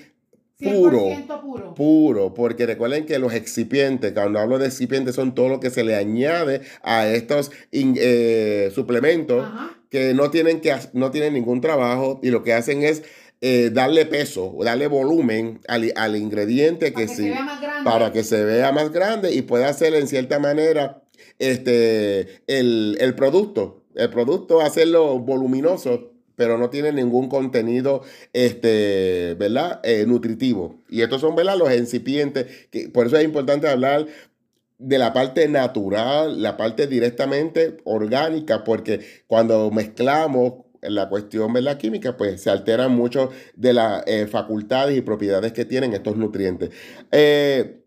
puro, puro. Puro, porque recuerden que los excipientes, cuando hablo de excipientes, son todo lo que se le añade a estos eh, suplementos que no tienen, que no tienen ningún trabajo y lo que hacen es eh, darle peso, darle volumen al, ingrediente que, sí, para que se vea más grande y pueda hacer en cierta manera este, el, el producto, el producto hacerlo voluminoso pero no tiene ningún contenido, este, ¿verdad? Eh, nutritivo. Y estos son, ¿verdad? Los incipientes, por eso es importante hablar de la parte natural, la parte directamente orgánica, porque cuando mezclamos la cuestión de la química, pues se alteran mucho de las eh, facultades y propiedades que tienen estos nutrientes. Eh,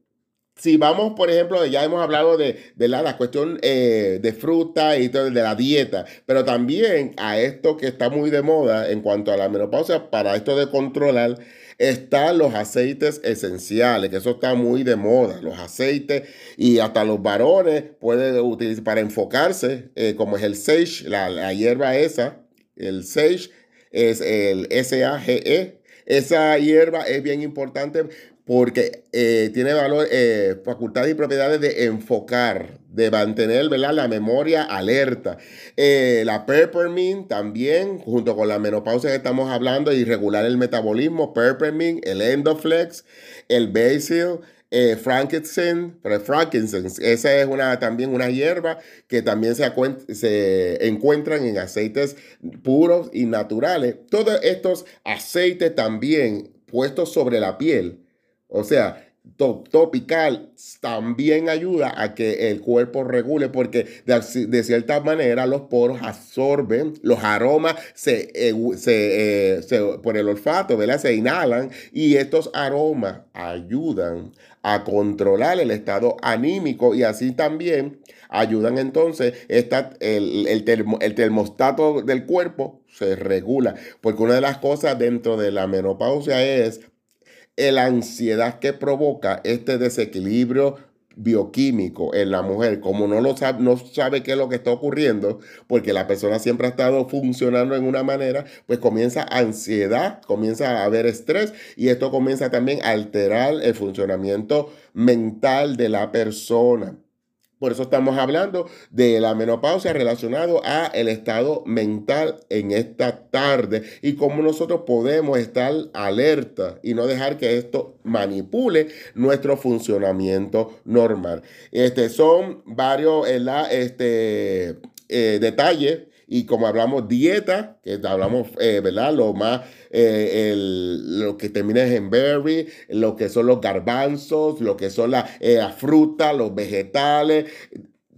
si vamos, por ejemplo, ya hemos hablado de, la, cuestión eh, de fruta y todo, de la dieta, pero también a esto que está muy de moda en cuanto a la menopausia, para esto de controlar, están los aceites esenciales, que eso está muy de moda, los aceites y hasta los varones pueden utilizar para enfocarse, eh, como es el sage, la, la hierba esa, el sage es el S-A-G-E. Esa hierba es bien importante porque eh, tiene valor, eh, facultades y propiedades de enfocar, de mantener ¿verdad? la memoria alerta. Eh, la peppermint también, junto con la menopausia que estamos hablando, y regular el metabolismo, peppermint, el endoflex, el basil, eh, frankincense, frankincense, esa es una, también una hierba que también se, se encuentran en aceites puros y naturales. Todos estos aceites también puestos sobre la piel o sea, topical también ayuda a que el cuerpo regule porque de, cierta manera los poros absorben los aromas se, se, eh, por el olfato ¿verdad? se inhalan y estos aromas ayudan a controlar el estado anímico y así también ayudan entonces esta, el, el, el termostato del cuerpo se regula porque una de las cosas dentro de la menopausia es la ansiedad que provoca este desequilibrio bioquímico en la mujer, como no lo sabe, no sabe qué es lo que está ocurriendo, porque la persona siempre ha estado funcionando en una manera, pues comienza ansiedad, comienza a haber estrés y esto comienza también a alterar el funcionamiento mental de la persona. Por eso estamos hablando de la menopausia relacionado a el estado mental en esta tarde y cómo nosotros podemos estar alerta y no dejar que esto manipule nuestro funcionamiento normal. Este, son varios este, eh, detalles y como hablamos dieta, que hablamos, eh, ¿verdad? Lo más, eh, lo que termina en berry, lo que son los garbanzos, lo que son la, eh, fruta, los vegetales,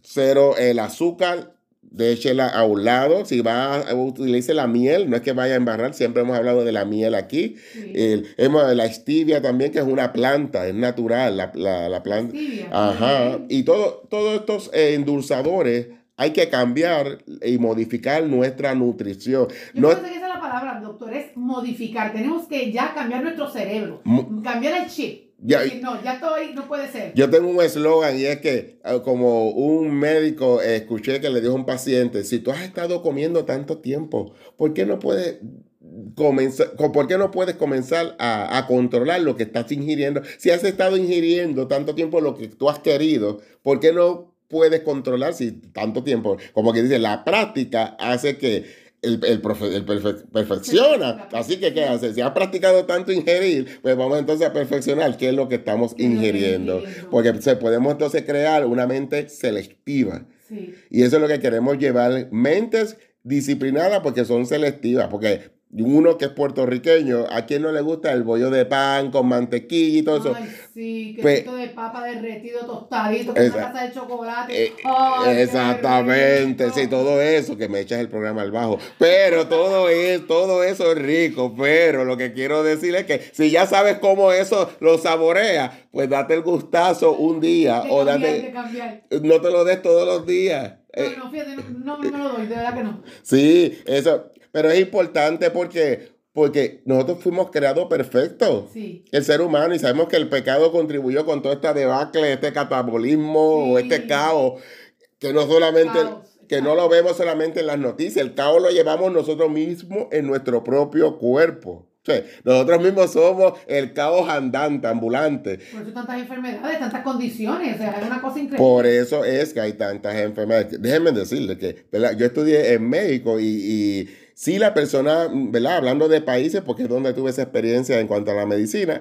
cero el azúcar, déchela a un lado. Si va a utilizar la miel, no es que vaya a embarrar, siempre hemos hablado de la miel aquí. hemos, la stevia también, que es una planta, es natural, la, la, planta. Ajá. Y todo, todos estos endulzadores hay que cambiar y modificar nuestra nutrición. Yo no que esa es la palabra, doctor, es modificar. Tenemos que ya cambiar nuestro cerebro, cambiar el chip. Ya, no, ya estoy, no puede ser. Yo tengo un eslogan y es que, ah, como un médico eh, escuché que le dijo a un paciente: si tú has estado comiendo tanto tiempo, ¿por qué no puedes comenzar, ¿por qué no puedes comenzar a, a, controlar lo que estás ingiriendo? Si has estado ingiriendo tanto tiempo lo que tú has querido, ¿por qué no puedes controlar si tanto tiempo, como que dice, la práctica hace que el, el, profe- el perfe- perfecciona. Así que, ¿qué hace? Si has practicado tanto ingerir, pues vamos entonces a perfeccionar qué es lo que estamos ¿Qué es lo que ingiriendo. Porque podemos entonces crear una mente selectiva. Sí. Y eso es lo que queremos llevar. Mentes disciplinadas porque son selectivas. Porque uno que es puertorriqueño, ¿a quién no le gusta el bollo de pan con mantequilla y todo eso? Ay, sí, Pues- quesito de papa derretido, tostadito, con una taza de chocolate. Eh, Ay, Exactamente, sí, todo eso, que me echas el programa al bajo. Pero todo es, todo eso es rico. Pero lo que quiero decir es que si ya sabes cómo eso lo saborea, pues date el gustazo un día De o date, cambiar. no te lo des todos los días. Eh, No, no, fíjate, no, no, no me lo doy, de verdad que no. Sí, eso, pero es importante porque, porque nosotros fuimos creados perfectos. Sí. El ser humano, y sabemos que el pecado contribuyó con toda esta debacle, este catabolismo Sí. este caos, que no solamente, Caos, que no lo vemos solamente en las noticias, el caos lo llevamos nosotros mismos en nuestro propio cuerpo. O sea, nosotros mismos somos el caos andante, ambulante. Por eso tantas enfermedades, tantas condiciones, o sea, es una cosa increíble. Por eso es que hay tantas enfermedades. Déjenme decirles que ¿verdad? yo estudié en México y, y sí la persona, ¿verdad? Hablando de países, porque es donde tuve esa experiencia en cuanto a la medicina,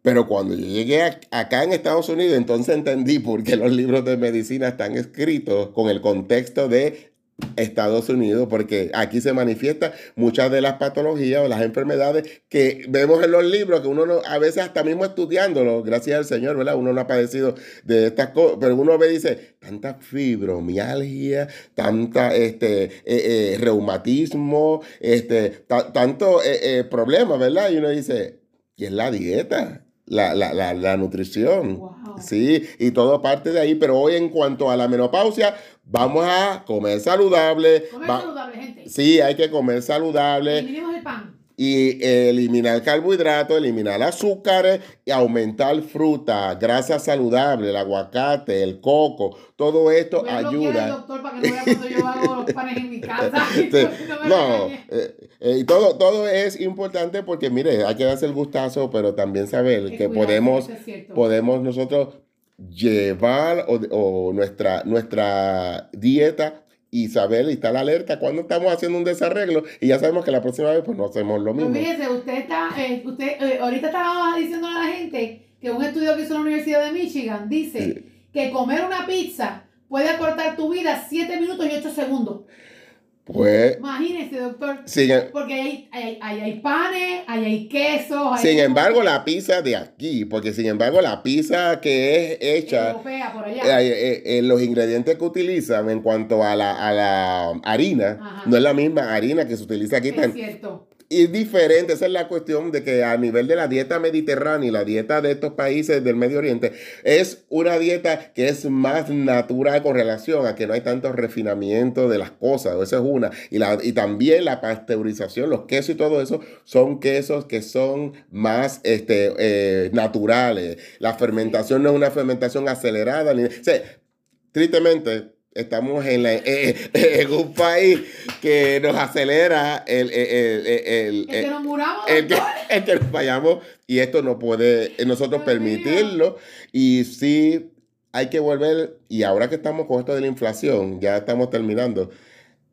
pero cuando yo llegué a- acá en Estados Unidos, entonces entendí por qué los libros de medicina están escritos con el contexto de Estados Unidos, porque aquí se manifiestan muchas de las patologías o las enfermedades que vemos en los libros, que uno no, a veces hasta mismo estudiándolo, gracias al Señor, ¿verdad? Uno no ha padecido de estas cosas, pero uno ve y dice, tanta fibromialgia, tanta este, eh, eh, reumatismo, este, ta- tanto eh, eh, problemas, ¿verdad? Y uno dice, y es la dieta, la, la, la, la nutrición. Wow. Sí, y todo parte de ahí, pero hoy en cuanto a la menopausia, vamos a comer saludable. Comer va- saludable, gente. Sí, hay que comer saludable Eliminemos el pan. y eh, eliminar carbohidratos, eliminar azúcares y aumentar fruta, grasa saludable, el aguacate, el coco, todo esto Voy a bloquear al ayuda. doctor para que no vea cuando yo hago los panes en mi casa. Sí, no eh, eh, y todo, todo es importante porque, mire, hay que darse el gustazo, pero también saber que cuidarse, podemos podemos nosotros llevar o, o nuestra, nuestra dieta y saber y estar alerta cuando estamos haciendo un desarreglo y ya sabemos que la próxima vez pues no hacemos lo Pues mismo. fíjese, usted está, eh, usted, eh, ahorita estaba diciéndole a la gente que un estudio que hizo la Universidad de Michigan dice que comer una pizza puede acortar tu vida 7 minutos y 8 segundos. Pues, Imagínese, doctor. sin, Porque hay, hay, hay, hay panes, hay, hay quesos. sin embargo, la pizza de aquí, porque sin embargo, la pizza que es hecha, Europea por allá. eh, eh, eh, los ingredientes que utilizan en cuanto a la, a la harina, Ajá. no es la misma harina que se utiliza aquí. es tan- cierto. Es diferente, esa es la cuestión de que a nivel de la dieta mediterránea y la dieta de estos países del Medio Oriente, es una dieta que es más natural con relación a que no hay tanto refinamiento de las cosas, eso es una. Y, la, y también la pasteurización, los quesos y todo eso, son quesos que son más este, eh, naturales. La fermentación no es una fermentación acelerada. Ni, o sea, tristemente, estamos en, la- eh, en un país que nos acelera el, el, el, el- El que nos muramos, el que, el que nos vayamos y esto no puede eh, nosotros permitirlo y sí hay que volver y ahora que estamos con esto de la inflación ya estamos terminando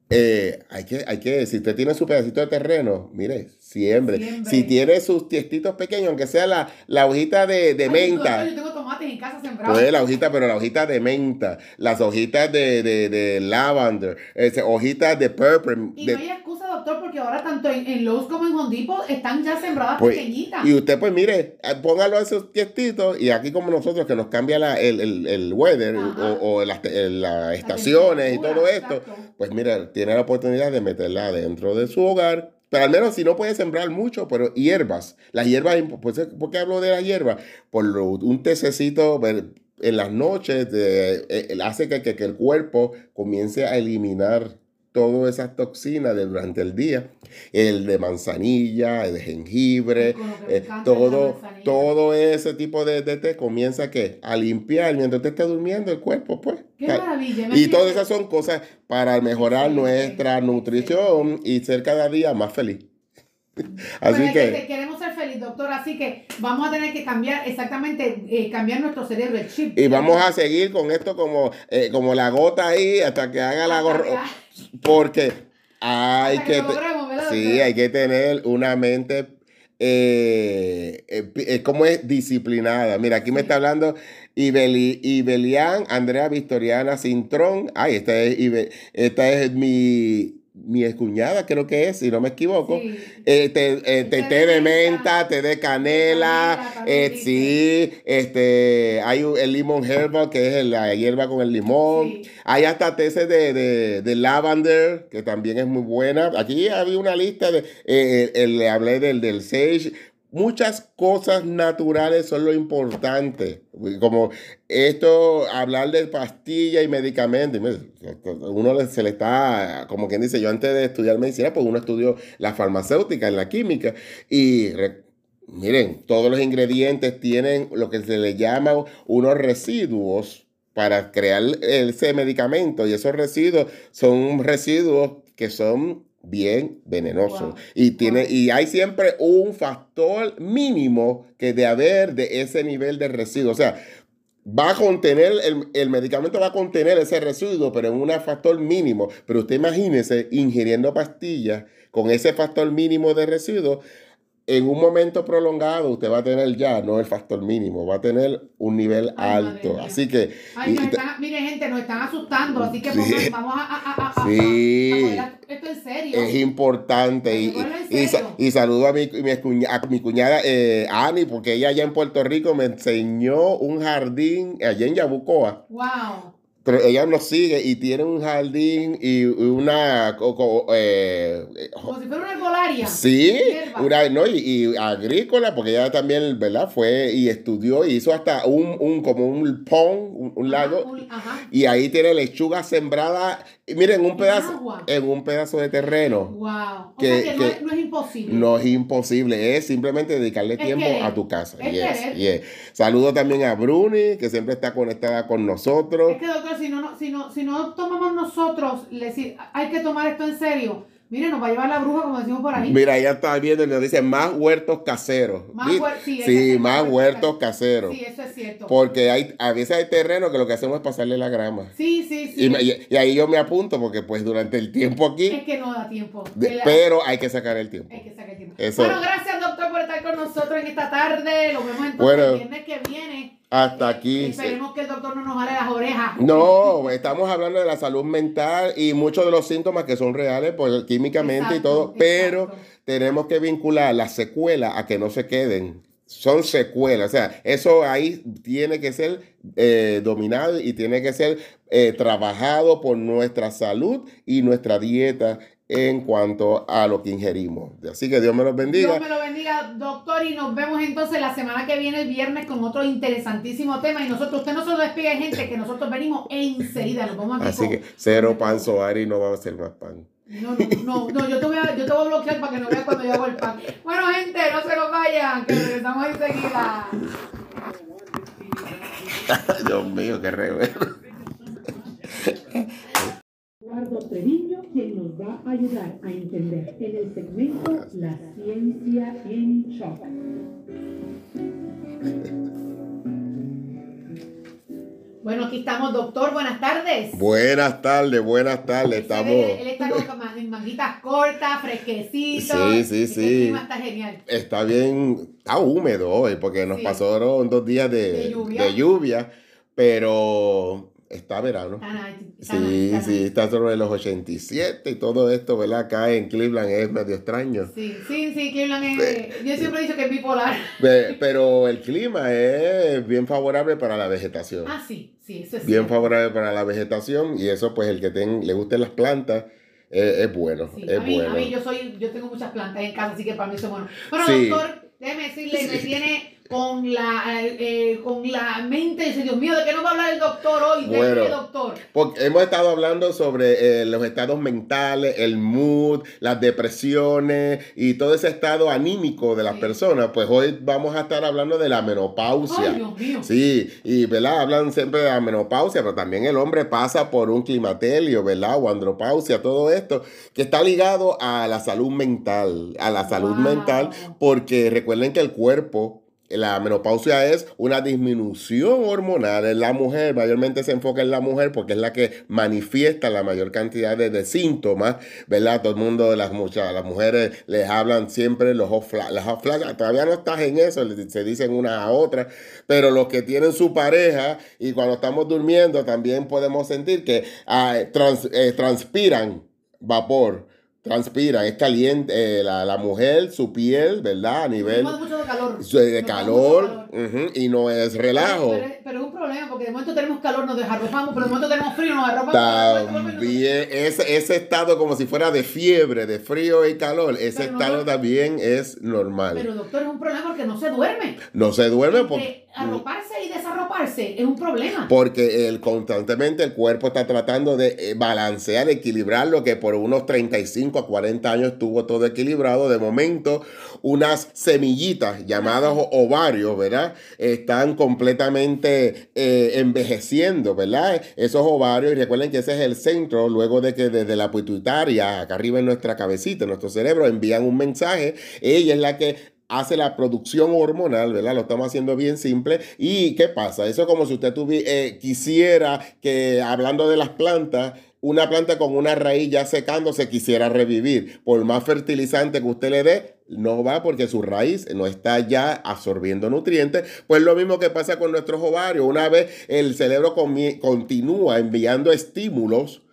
eh, hay que hay que si usted tiene su pedacito de terreno mire siembre, Siembre. si tiene sus tiestitos pequeños aunque sea la, la hojita de, de Ay, menta Yo tengo tomates en casa sembrados. pues la hojita, pero la hojita de menta, las hojitas de, de, de lavender, ese, hojitas de purple. Y de- no hay doctor, porque ahora tanto en, en Lowe's como en Home Depot están ya sembradas Pues, pequeñitas. y usted, pues mire, eh, póngalo a esos tiestitos y aquí como nosotros que nos cambia la, el, el, el weather Ajá. o, o las, las estaciones y todo temperatura, esto, exacto. pues mire, tiene la oportunidad de meterla dentro de su hogar. Pero al menos si no puede sembrar mucho, pero hierbas. Las hierbas, pues, ¿por qué hablo de las hierbas? Por lo- un tececito en las noches de- eh, hace que, que- que el cuerpo comience a eliminar todas esas toxinas de durante el día. El de manzanilla, el de jengibre, eh, todo, todo ese tipo de, de té comienza ¿qué? a limpiar mientras usted esté durmiendo el cuerpo, pues. Qué maravilla. y todas esas son cosas para mejorar nuestra nutrición y ser cada día más feliz. Así Bueno, es que queremos ser feliz, doctor, así que vamos a tener que cambiar exactamente, eh, cambiar nuestro cerebro, el chip. y vamos a seguir con esto como, eh, como la gota ahí hasta que haga la que- Porque hay Hasta que, lo te- logremos, ¿verdad, sí, hay que tener una mente eh, eh, eh, ¿cómo es? disciplinada. Mira, aquí me está hablando Ibeli, Ibelian, Andrea Victoriana Cintrón. Ay, esta es, Ibe- esta es mi, mi excuñada, creo que es, si no me equivoco. Sí. Eh, te, eh, te- Té té de menta, té de canela, canela, eh, sí, este, hay un- el limón herbal, que es la hierba con el limón. Sí. Hay hasta té de, de, de lavender, que también es muy buena. Aquí había una lista de, eh, el- le hablé del, del sage. Muchas cosas naturales son lo importante. Como esto, hablar de pastillas y medicamentos. Uno se le está, como quien dice, yo antes de estudiar medicina, pues uno estudió la farmacéutica, en la química. Y re- miren, todos los ingredientes tienen lo que se le llama unos residuos para crear ese medicamento. Y esos residuos son residuos que son bien venenosos. Wow. Y, tiene, Wow. y hay siempre un factor mínimo que de haber de ese nivel de residuo. O sea, va a contener, el, el medicamento va a contener ese residuo, pero en un factor mínimo. Pero usted imagínese ingiriendo pastillas con ese factor mínimo de residuo. En un momento prolongado usted va a tener ya, no el factor mínimo, va a tener un nivel Ay, alto. Así que Ay, y- nos y- están, mire, gente, nos están asustando, así que Sí. vamos a, a, a, a- a- Sí. esto en serio. Es importante. Y, y- saludo a mi, mi, escuña- a mi cuñada eh, Ani, porque ella allá en Puerto Rico me enseñó un jardín allá en Yabucoa. Wow. Pero ella nos sigue y tiene un jardín y una... co- co- eh, Como si fuera una herbolaria. Sí, una, no, y, y agrícola, porque ella también, ¿verdad? Fue y estudió y hizo hasta un, un como un pond, un, un lago, Ajá, un- ajá. y ahí tiene lechuga sembrada, y miren, un ¿En pedazo, agua? en un pedazo de terreno. Wow. O Que- sea que, no, que es, no es imposible. No es imposible, es simplemente dedicarle Es tiempo a tu casa. Es Yes, yes. Saludo también a Bruni, que siempre está conectada con nosotros. Es que, doctor, si no, no- si no, si no tomamos nosotros, hay que tomar esto en serio. Mire, nos va a llevar la bruja, como decimos por ahí. Mira, ella está viendo y nos dice más huertos caseros. Más huer- sí, es sí, más huertos caseros. Sí, eso es cierto. Porque hay, a veces hay terreno que lo que hacemos es pasarle la grama. Sí, sí, sí. Y, me- y- y ahí yo me apunto porque pues durante el tiempo Es aquí, que no da tiempo. de- El- pero hay que sacar el tiempo. Hay que sacar tiempo. Eso. Bueno, gracias, doctor, por estar con nosotros en esta tarde. Lo vemos entonces Bueno. el viernes que viene. Hasta aquí. Esperemos que el doctor no nos jale las orejas. No, estamos hablando de la salud mental y muchos de los síntomas que son reales pues, químicamente y todo, pero exacto. tenemos que vincular las secuelas a que no se queden. Son secuelas, o sea, eso ahí tiene que ser eh, dominado y tiene que ser eh, trabajado por nuestra salud y nuestra dieta en cuanto a lo que ingerimos. Así que Dios me los bendiga. Dios me lo bendiga, doctor, y nos vemos entonces la semana que viene, el viernes, con otro interesantísimo tema. Y nosotros, usted no se lo despegue, gente, que nosotros venimos enseguida. Nos vamos aquí Así con- que cero pan soari no va a ser más pan. No, no, no, yo te voy a, yo te voy a bloquear para que no veas cuando yo hago el pan. Bueno, gente, no se nos vayan, que regresamos enseguida. Dios mío, qué revés. Quien nos va a ayudar a entender en el segmento La ciencia en shock. Bueno, aquí estamos, doctor. Buenas tardes. Buenas tardes, buenas tardes. Él Estamos, ve- Él está con manguitas cortas, fresquecito. Sí, sí, sí. El clima está genial. está bien, está húmedo hoy porque nos Sí. pasaron dos días de, De lluvia. de lluvia, pero está verano. Nice, está Sí, sí, está sobre los 87 y todo esto, ¿verdad? Acá en Cleveland es medio extraño. Sí, sí, sí, Cleveland es. Yo siempre he dicho que es bipolar. Pe- Pero el clima es bien favorable para la vegetación. Ah, sí, sí, eso es Bien cierto. favorable para la vegetación y eso pues el que ten- le gusten las plantas eh, es bueno, Sí, es a, mí, bueno. a mí yo soy, yo tengo muchas plantas en casa, así que para mí eso es bueno. Sí. doctor, déjeme decirle, me Sí. tiene con la, eh, con la mente, dice, Dios mío, ¿de qué nos va a hablar el doctor hoy? ¿De Bueno. qué, doctor? Porque hemos estado hablando sobre eh, los estados mentales, el mood, las depresiones y todo ese estado anímico de las Sí. personas. Pues hoy vamos a estar hablando de la menopausia. Ay, Dios mío. Sí, y ¿verdad? Hablan siempre de la menopausia, pero también el hombre pasa por un climaterio, ¿verdad? O andropausia, todo esto, que está ligado a la salud mental, a la salud Wow. mental, porque recuerden que el cuerpo la menopausia es una disminución hormonal en la mujer, mayormente se enfoca en la mujer porque es la que manifiesta la mayor cantidad de, síntomas, ¿verdad? Todo el mundo, las, muchas, las mujeres les hablan siempre los las todavía no estás en eso, se dicen una a otra, pero los que tienen su pareja y cuando estamos durmiendo también podemos sentir que ah, eh, transpiran vapor transpira, es caliente, eh, la, la, mujer, su piel, ¿verdad? A nivel mucho de calor, de calor, y no es relajo. Pero, es un problema, porque de momento tenemos calor, nos desarropamos, pero de momento tenemos frío, nos arropamos. También, ese, ese estado como si fuera de fiebre, de frío y calor, ese estado también es normal. Pero doctor, es un problema porque no se duerme. No se duerme porque... Arroparse y desarroparse es un problema. Porque el, constantemente el cuerpo está tratando de eh, balancear, equilibrar lo que por unos 35 a 40 años estuvo todo equilibrado. De momento, unas semillitas llamadas ovarios, ¿verdad? Están completamente eh, envejeciendo, ¿verdad? Esos ovarios, y recuerden que ese es el centro, luego de que desde la pituitaria, acá arriba en nuestra cabecita, en nuestro cerebro, envían un mensaje. Ella es la que hace la producción hormonal, ¿verdad? Lo estamos haciendo bien simple. ¿Y qué pasa? Eso es como si usted eh, quisiera que, hablando de las plantas, una planta con una raíz ya secándose quisiera revivir. Por más fertilizante que usted le dé, no va porque su raíz no está ya absorbiendo nutrientes. Pues lo mismo que pasa con nuestros ovarios. Una vez el cerebro continúa enviando estímulos,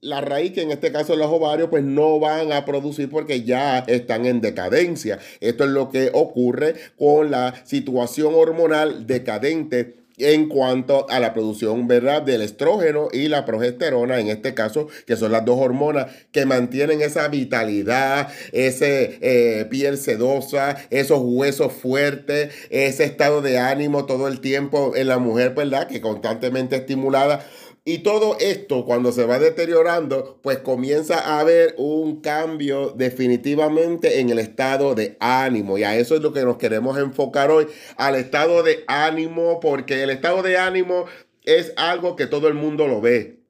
la raíz, que en este caso los ovarios, pues no van a producir porque ya están en decadencia. Esto es lo que ocurre con la situación hormonal decadente en cuanto a la producción ¿verdad? del estrógeno y la progesterona, en este caso, que son las dos hormonas que mantienen esa vitalidad, ese eh, piel sedosa, esos huesos fuertes, ese estado de ánimo todo el tiempo en la mujer, ¿verdad? Que constantemente estimulada y todo esto, cuando se va deteriorando, pues comienza a haber un cambio definitivamente en el estado de ánimo. Y a eso es lo que nos queremos enfocar hoy, al estado de ánimo, porque el estado de ánimo es algo que todo el mundo lo ve.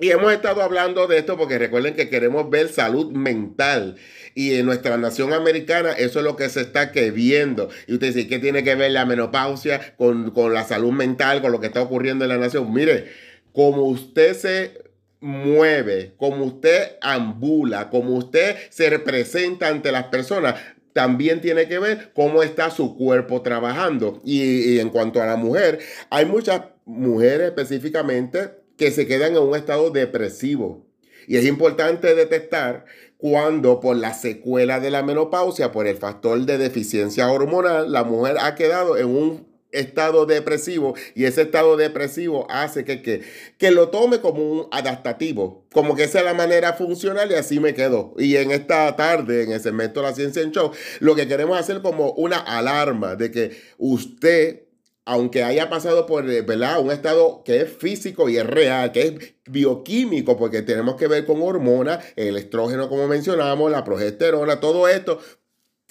Y hemos estado hablando de esto porque recuerden que queremos ver salud mental. Y en nuestra nación americana eso es lo que se está que viendo. Y usted dice, ¿qué tiene que ver la menopausia con, con la salud mental, con lo que está ocurriendo en la nación? Mire, como usted se mueve, como usted ambula, como usted se representa ante las personas, también tiene que ver cómo está su cuerpo trabajando. Y, en cuanto a la mujer, hay muchas mujeres específicamente que se quedan en un estado depresivo. Y es importante detectar cuando por la secuela de la menopausia, por el factor de deficiencia hormonal, la mujer ha quedado en un estado depresivo y ese estado depresivo hace que, que, que lo tome como un adaptativo, como que esa es la manera funcional y así me quedo. Y en esta tarde, en el segmento de la ciencia en show, lo que queremos hacer como una alarma de que usted aunque haya pasado por ¿verdad? un estado que es físico y es real, que es bioquímico, porque tenemos que ver con hormonas, el estrógeno como mencionamos, la progesterona, todo esto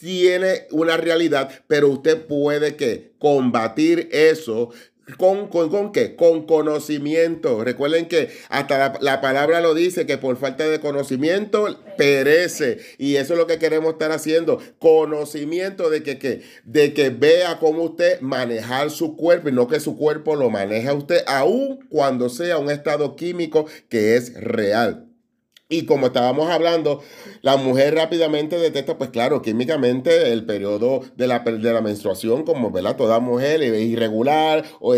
tiene una realidad, pero usted puede que combatir eso ¿Con, con, con, qué? Con conocimiento. Recuerden que hasta la, palabra lo dice, que por falta de conocimiento perece. Y eso es lo que queremos estar haciendo. Conocimiento de que, que, de que vea cómo usted manejar su cuerpo y no que su cuerpo lo maneja usted, aun cuando sea un estado químico que es real. Y como estábamos hablando, la mujer rápidamente detecta, pues claro, químicamente el periodo de la, de la menstruación, como ¿verdad? toda mujer es irregular, o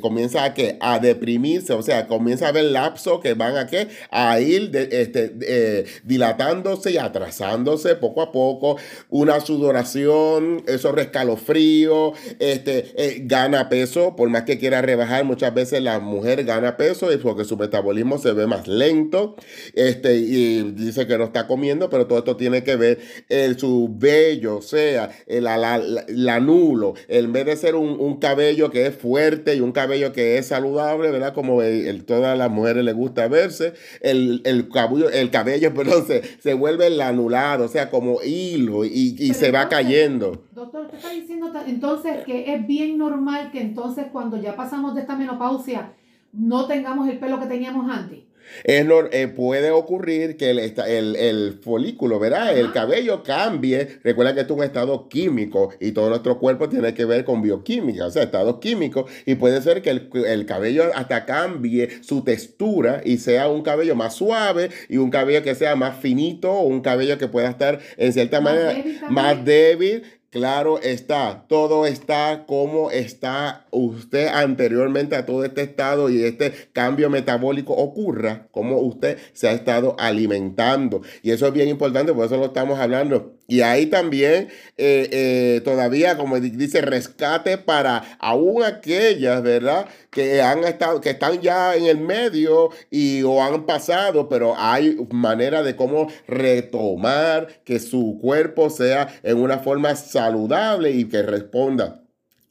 comienza a, que a deprimirse, o sea, comienza a haber lapsos que van a, ¿qué? a ir este, eh, dilatándose y atrasándose poco a poco, una sudoración, esos rescalofríos, este, eh, gana peso, por más que quiera rebajar, muchas veces la mujer gana peso porque su metabolismo se ve más lento. Este, este, y dice que no está comiendo, pero todo esto tiene que ver el, su vello, o sea, el, la, nulo, en vez de ser un, cabello que es fuerte y un cabello que es saludable, ¿verdad? Como el, todas las mujeres les gusta verse, el, el cabello, el cabello perdón, se, se vuelve anulado, o sea, como hilo y, y se va cayendo. Doctor, usted está diciendo entonces que es bien normal que entonces cuando ya pasamos de esta menopausia no tengamos el pelo que teníamos antes. Es nor- eh, puede ocurrir que el, el, el folículo, ¿verdad? El cabello cambie. Recuerda que esto es un estado químico y todo nuestro cuerpo tiene que ver con bioquímica, o sea, estados químicos. Y puede ser que el, el cabello hasta cambie su textura y sea un cabello más suave y un cabello que sea más finito o un cabello que pueda estar en cierta Más manera débil más débil. Claro está, todo está como está usted anteriormente a todo este estado y este cambio metabólico ocurra, como usted se ha estado alimentando. Y eso es bien importante, por eso lo estamos hablando. Y ahí también eh, eh, todavía, como di- dice, rescate para aún aquellas, ¿verdad? Que han estado, que están ya en el medio y o han pasado, pero hay manera de cómo retomar que su cuerpo sea en una forma saludable y que responda.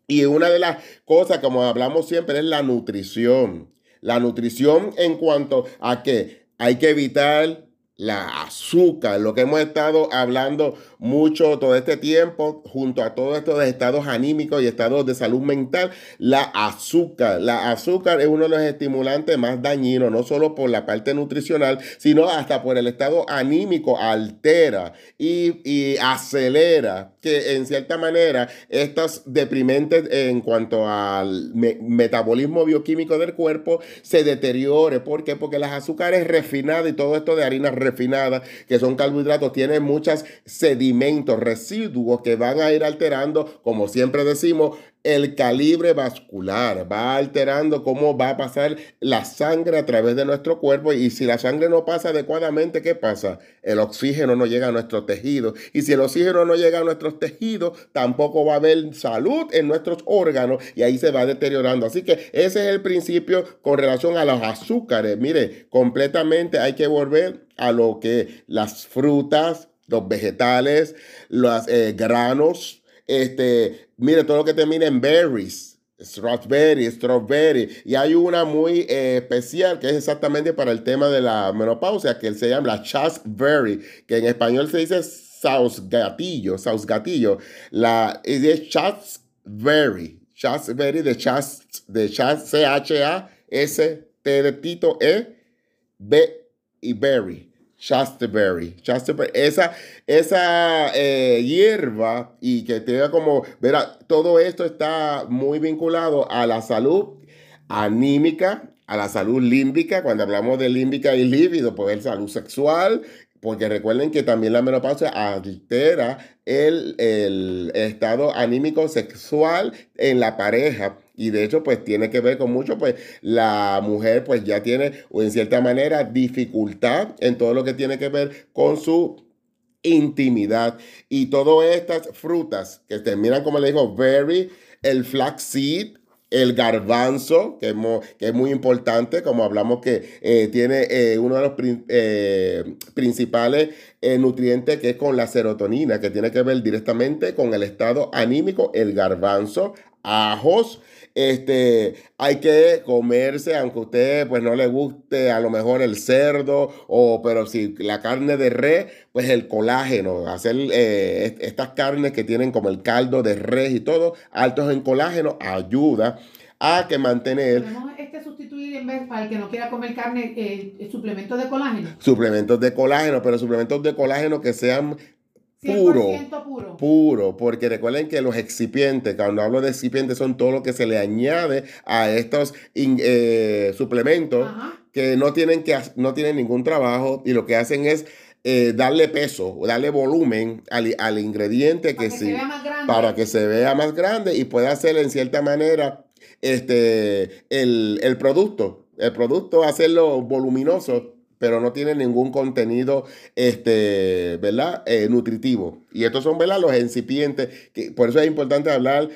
Y una de las cosas, como hablamos siempre, es la nutrición. La nutrición en cuanto a que hay que evitar la azúcar, lo que hemos estado hablando mucho todo este tiempo, junto a todos estos estados anímicos y estados de salud mental, la azúcar. La azúcar es uno de los estimulantes más dañinos, no solo por la parte nutricional, sino hasta por el estado anímico, altera y, y acelera que en cierta manera estas deprimentes en cuanto al me- metabolismo bioquímico del cuerpo se deteriore. ¿Por qué? Porque las azúcares refinadas y todo esto de harinas refinadas, que son carbohidratos, tienen muchos sedimentos, residuos que van a ir alterando, como siempre decimos, el calibre vascular, va alterando cómo va a pasar la sangre a través de nuestro cuerpo y si la sangre no pasa adecuadamente, ¿qué pasa? El oxígeno no llega a nuestros tejidos y si el oxígeno no llega a nuestros tejidos, tampoco va a haber salud en nuestros órganos y ahí se va deteriorando. Así que ese es el principio con relación a los azúcares. Mire, completamente hay que volver a lo que las frutas, los vegetales, los eh, granos, este, mire, todo lo que termina en berries, strawberry, strawberry. Y hay una muy eh, especial que es exactamente para el tema de la menopausia, que se llama la chasteberry, que en español se dice sausgatillo, sausgatillo. La es de chasteberry, chasteberry de chast, de chast, C-H-A-S-T de Tito, E, B y berry. Chasteberry, Chasteberry, esa, esa eh, hierba y que tenga como, verá, todo esto está muy vinculado a la salud anímica, a la salud límbica, cuando hablamos de límbica y líbido, pues es salud sexual, porque recuerden que también la menopausia altera el, el estado anímico sexual en la pareja. Y de hecho, pues tiene que ver con mucho, pues la mujer pues ya tiene, o en cierta manera, dificultad en todo lo que tiene que ver con su intimidad. Y todas estas frutas que terminan, como le digo, berry, el flaxseed, el garbanzo, que es, mo- que es muy importante, como hablamos que eh, tiene eh, uno de los eh, principales nutrientes que es con la serotonina, que tiene que ver directamente con el estado anímico, el garbanzo, ajos, este, hay que comerse, aunque a usted pues no le guste a lo mejor el cerdo, o, pero si la carne de res, pues el colágeno, hacer eh, est- estas carnes que tienen como el caldo de res y todo, altos en colágeno, ayuda a que mantener este en vez para el que no quiera comer carne, eh, suplementos de colágeno. suplementos de colágeno, pero suplementos de colágeno que sean puro. 100% puro. puro, porque recuerden que los excipientes, cuando hablo de excipientes, son todo lo que se le añade a estos in- eh, suplementos Ajá. que no tienen, que no tienen ningún trabajo y lo que hacen es eh, darle peso, darle volumen al, al ingrediente Para que que sí, se vea más grande. para que se vea más grande y pueda hacer en cierta manera este, el, el producto. El producto, hacerlo voluminoso, pero no tiene ningún contenido, este, ¿verdad? Eh, nutritivo. Y estos son, ¿verdad? Los incipientes. Por eso es importante hablar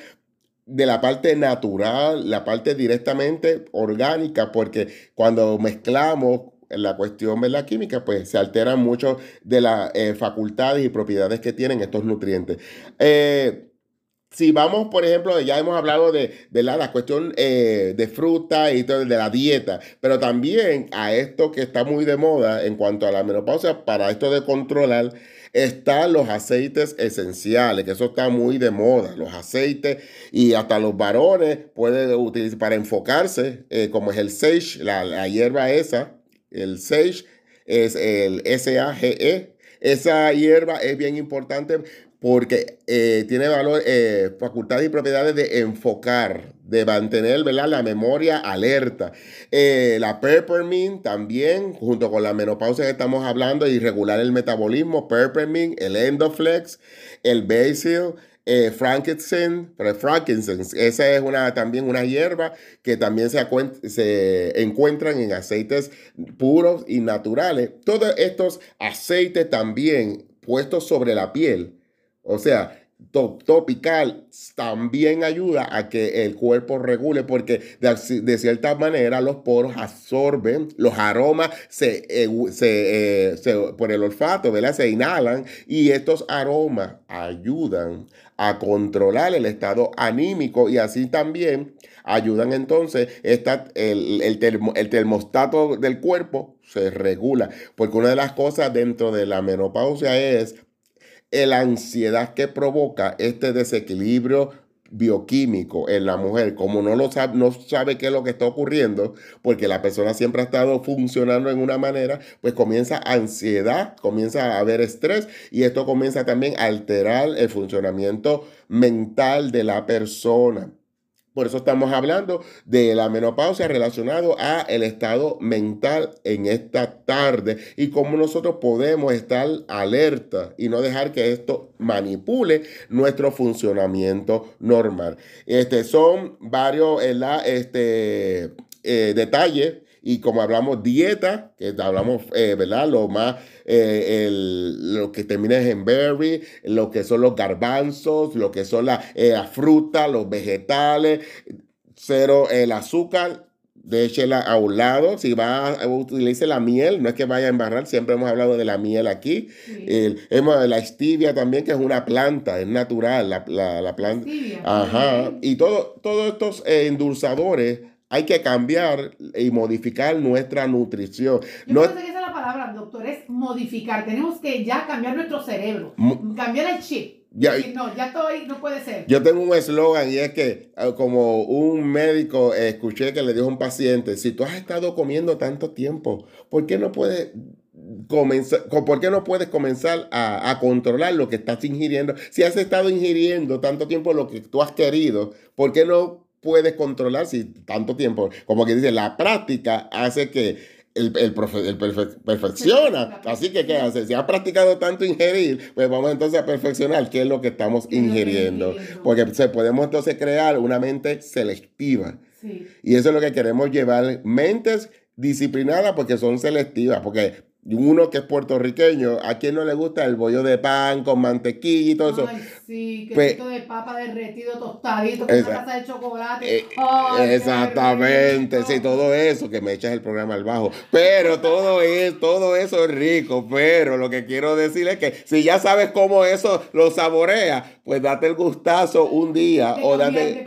de la parte natural, la parte directamente orgánica, porque cuando mezclamos la cuestión de química, pues se alteran mucho de las eh, facultades y propiedades que tienen estos nutrientes. Eh, si vamos, por ejemplo, ya hemos hablado de, la cuestión eh, de fruta y todo, de la dieta, pero también a esto que está muy de moda en cuanto a la menopausia, para esto de controlar, están los aceites esenciales, que eso está muy de moda, los aceites y hasta los varones pueden utilizar para enfocarse, eh, como es el sage, la, la hierba esa, el sage es el S-A-G-E. Esa hierba es bien importante porque eh, tiene valor, eh, facultades y propiedades de enfocar, de mantener ¿verdad? la memoria alerta. Eh, la peppermint también, junto con la menopausia que estamos hablando, y regular el metabolismo, peppermint, el endoflex, el basil, eh, frankincense, frankincense, esa es una, también una hierba que también se, se encuentran en aceites puros y naturales. Todos estos aceites también puestos sobre la piel, o sea, topical también ayuda a que el cuerpo regule porque de, cierta manera los poros absorben los aromas se, eh, se, por el olfato ¿verdad? se inhalan y estos aromas ayudan a controlar el estado anímico y así también ayudan entonces esta, el, el, el termostato del cuerpo se regula porque una de las cosas dentro de la menopausia es la ansiedad que provoca este desequilibrio bioquímico en la mujer, como no lo sabe, no sabe qué es lo que está ocurriendo, porque la persona siempre ha estado funcionando en una manera, pues comienza ansiedad, comienza a haber estrés y esto comienza también a alterar el funcionamiento mental de la persona. Por eso estamos hablando de la menopausia relacionado a el estado mental en esta tarde y cómo nosotros podemos estar alerta y no dejar que esto manipule nuestro funcionamiento normal. Este, son varios este, eh, detalles y como hablamos dieta, que hablamos, eh, ¿verdad? Lo más, eh, el, lo que termina en berry, lo que son los garbanzos, lo que son la, eh, fruta, los vegetales, cero el azúcar, déchela a un lado. Si va a utilizar la miel, no es que vaya a embarrar, siempre hemos hablado de la miel aquí. hemos, la stevia también, que es una planta, es natural la, la, planta. Ajá. Y todo, todos estos endulzadores hay que cambiar y modificar nuestra nutrición. Yo no, sé que esa es la palabra, doctor, es modificar. Tenemos que ya cambiar nuestro cerebro, cambiar el chip. Ya, no, ya estoy, no puede ser. Yo tengo un eslogan y es que, ah, como un médico escuché que le dijo a un paciente, si tú has estado comiendo tanto tiempo, ¿por qué no puedes comenzar, por qué no puedes comenzar a, a, controlar lo que estás ingiriendo? Si has estado ingiriendo tanto tiempo lo que tú has querido, ¿por qué no puedes controlar si tanto tiempo, como que dice, la práctica hace que el, el, perfecciona. Así que, ¿qué hace? Si has practicado tanto ingerir, pues vamos entonces a perfeccionar qué es lo que estamos ingiriendo. Porque se podemos entonces crear una mente selectiva. Y eso es lo que queremos llevar, mentes disciplinadas porque son selectivas, porque uno que es puertorriqueño, ¿a quién no le gusta el bollo de pan con mantequilla y todo eso? Ay, sí, que pues, de papa derretido, tostadito, con una taza de chocolate. Eh, exactamente, sí, todo eso, que me echas el programa al bajo. Pero todo, es, todo eso es rico, pero lo que quiero decir es que si ya sabes cómo eso lo saborea, pues date el gustazo un día o date...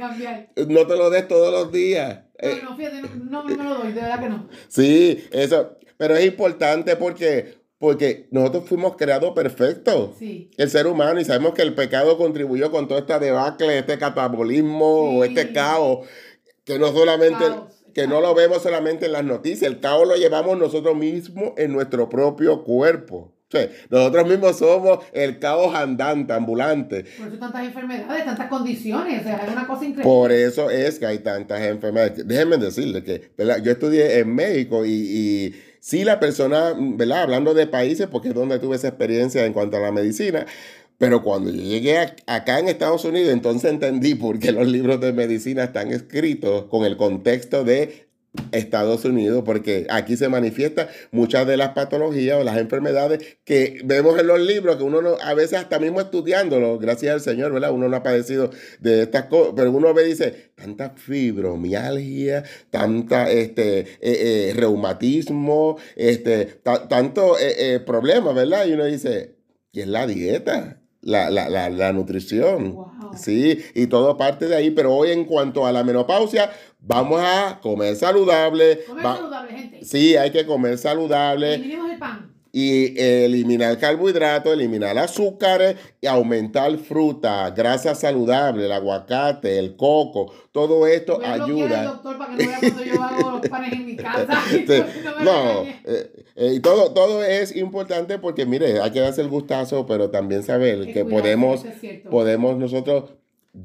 No te lo des todos los días. No, eh, no, fíjate, no, no me lo doy, de verdad que no. Sí, eso, pero es importante porque, porque nosotros fuimos creados perfectos. El ser humano, y sabemos que el pecado contribuyó con toda esta debacle, este catabolismo o este caos, que no solamente... que no lo vemos solamente en las noticias, el caos lo llevamos nosotros mismos en nuestro propio cuerpo. nosotros mismos somos el caos andante, ambulante. Por eso tantas enfermedades, tantas condiciones, o sea, es una cosa increíble. Por eso es que hay tantas enfermedades. Déjenme decirles que yo estudié en México y si la persona, ¿verdad? Hablando de países, porque es donde tuve esa experiencia en cuanto a la medicina, pero cuando yo llegué acá en Estados Unidos, entonces entendí por qué los libros de medicina están escritos con el contexto de Estados Unidos, porque aquí se manifiestan muchas de las patologías o las enfermedades que vemos en los libros, que uno no, a veces hasta mismo estudiándolo, gracias al Señor, ¿verdad? Uno no ha padecido de estas cosas, pero uno ve y dice, tanta fibromialgia, tanta este, eh, eh, reumatismo, este, tanto eh, problemas, ¿verdad? Y uno dice, ¿y es la dieta? La, la, la, la nutrición. Sí, y todo parte de ahí. Pero hoy en cuanto a la menopausia, Vamos a comer saludable. Comer saludable, gente. Sí, hay que comer saludable. Y eliminar carbohidratos, eliminar azúcares y aumentar fruta, grasa saludable, el aguacate, el coco, todo esto Voy a ayuda. doctor para que no vea cuando yo hago los panes en mi casa. Sí, No eh, eh, y todo, todo es importante porque, mire, hay que darse el gustazo, pero también saber que podemos, es podemos nosotros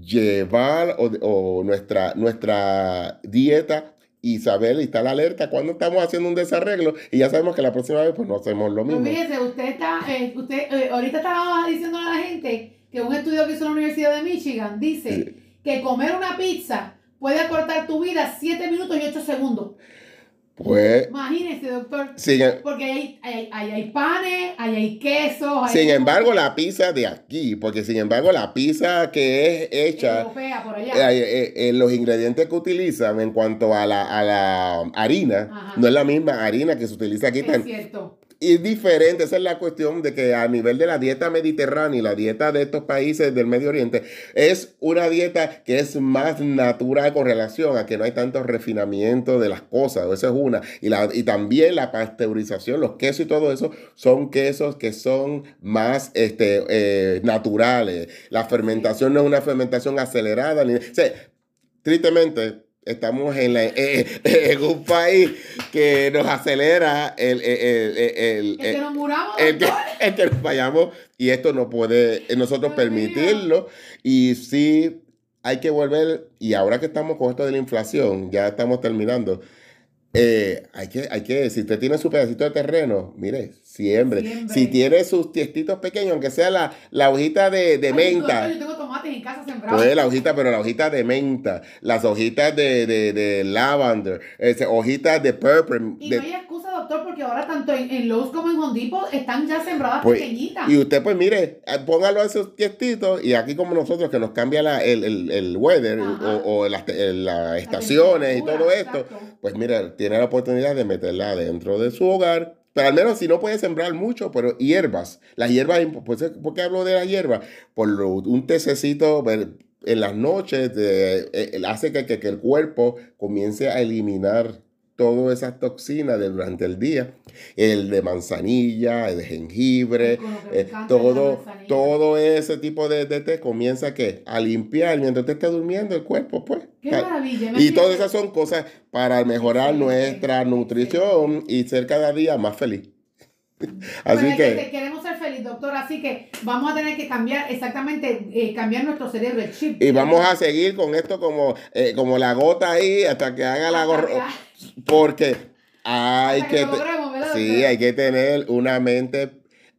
llevar o, o nuestra, nuestra dieta y saber y estar alerta cuando estamos haciendo un desarreglo y ya sabemos que la próxima vez pues no hacemos lo Pues mismo. fíjese, usted está, eh, usted eh, ahorita estaba diciendo a la gente que un estudio que hizo la Universidad de Michigan dice que comer una pizza puede acortar tu vida 7 minutos y 8 segundos. Pues, Imagínese, doctor. sin, Porque hay, hay, hay, hay panes, hay, hay quesos. sin embargo, la pizza de aquí, porque sin embargo, la pizza que es hecha... Europea, por allá. Eh, eh, eh, los ingredientes que utilizan en cuanto a la, a la harina, Ajá. no es la misma harina que se utiliza aquí. es tan- cierto. Y es diferente, esa es la cuestión de que a nivel de la dieta mediterránea y la dieta de estos países del Medio Oriente, es una dieta que es más natural con relación a que no hay tanto refinamiento de las cosas, eso es una. Y, la, y también la pasteurización, los quesos y todo eso, son quesos que son más este, eh, naturales. La fermentación no es una fermentación acelerada. Ni, o sea, tristemente, estamos en, la- eh, eh, en un país que nos acelera el, el, el- el- que nos muramos, el que, doctor. el que nos vayamos y esto no puede nosotros permitirlo y sí hay que volver y ahora que estamos con esto de la inflación ya estamos terminando eh, hay que hay que si usted tiene su pedacito de terreno mire siembre, Siembre. si tiene sus tiestitos pequeños aunque sea la, la hojita de, de Ay, menta Yo tengo tomates en casa sembrados. pues la hojita, pero la hojita de menta, las hojitas de, de, de lavender, ese, hojitas de purple. Y de- no hay excusa, doctor, porque ahora tanto en, en Lowe's como en Home Depot están ya sembradas Pues, pequeñitas. y usted, pues mire, eh, póngalo a esos tiestitos y aquí como nosotros que nos cambia la, el, el, el weather Ajá. o, o las, te- las estaciones y todo esto, exacto. pues mire, tiene la oportunidad de meterla dentro de su hogar. Pero al menos si no puede sembrar mucho, pero hierbas. Las hierbas, pues, ¿por qué hablo de las hierbas? Por un tececito en las noches de- eh, hace que el cuerpo comience a eliminar todas esas toxinas de durante el día. El de manzanilla, el de jengibre, eh, todo, todo ese tipo de, de té comienza ¿qué? a limpiar mientras usted esté durmiendo el cuerpo, pues. Qué Ca- maravilla. y todas esas son cosas para mejorar nuestra nutrición y ser cada día más feliz. Así Pues, este, que, queremos ser feliz, doctor, así que vamos a tener que cambiar, exactamente, eh, cambiar nuestro cerebro, el chip. y vamos a seguir con esto como, eh, como la gota ahí hasta que haga la que- Porque hay hasta que que, lo te- logremos, ¿verdad, sí, hay que tener una mente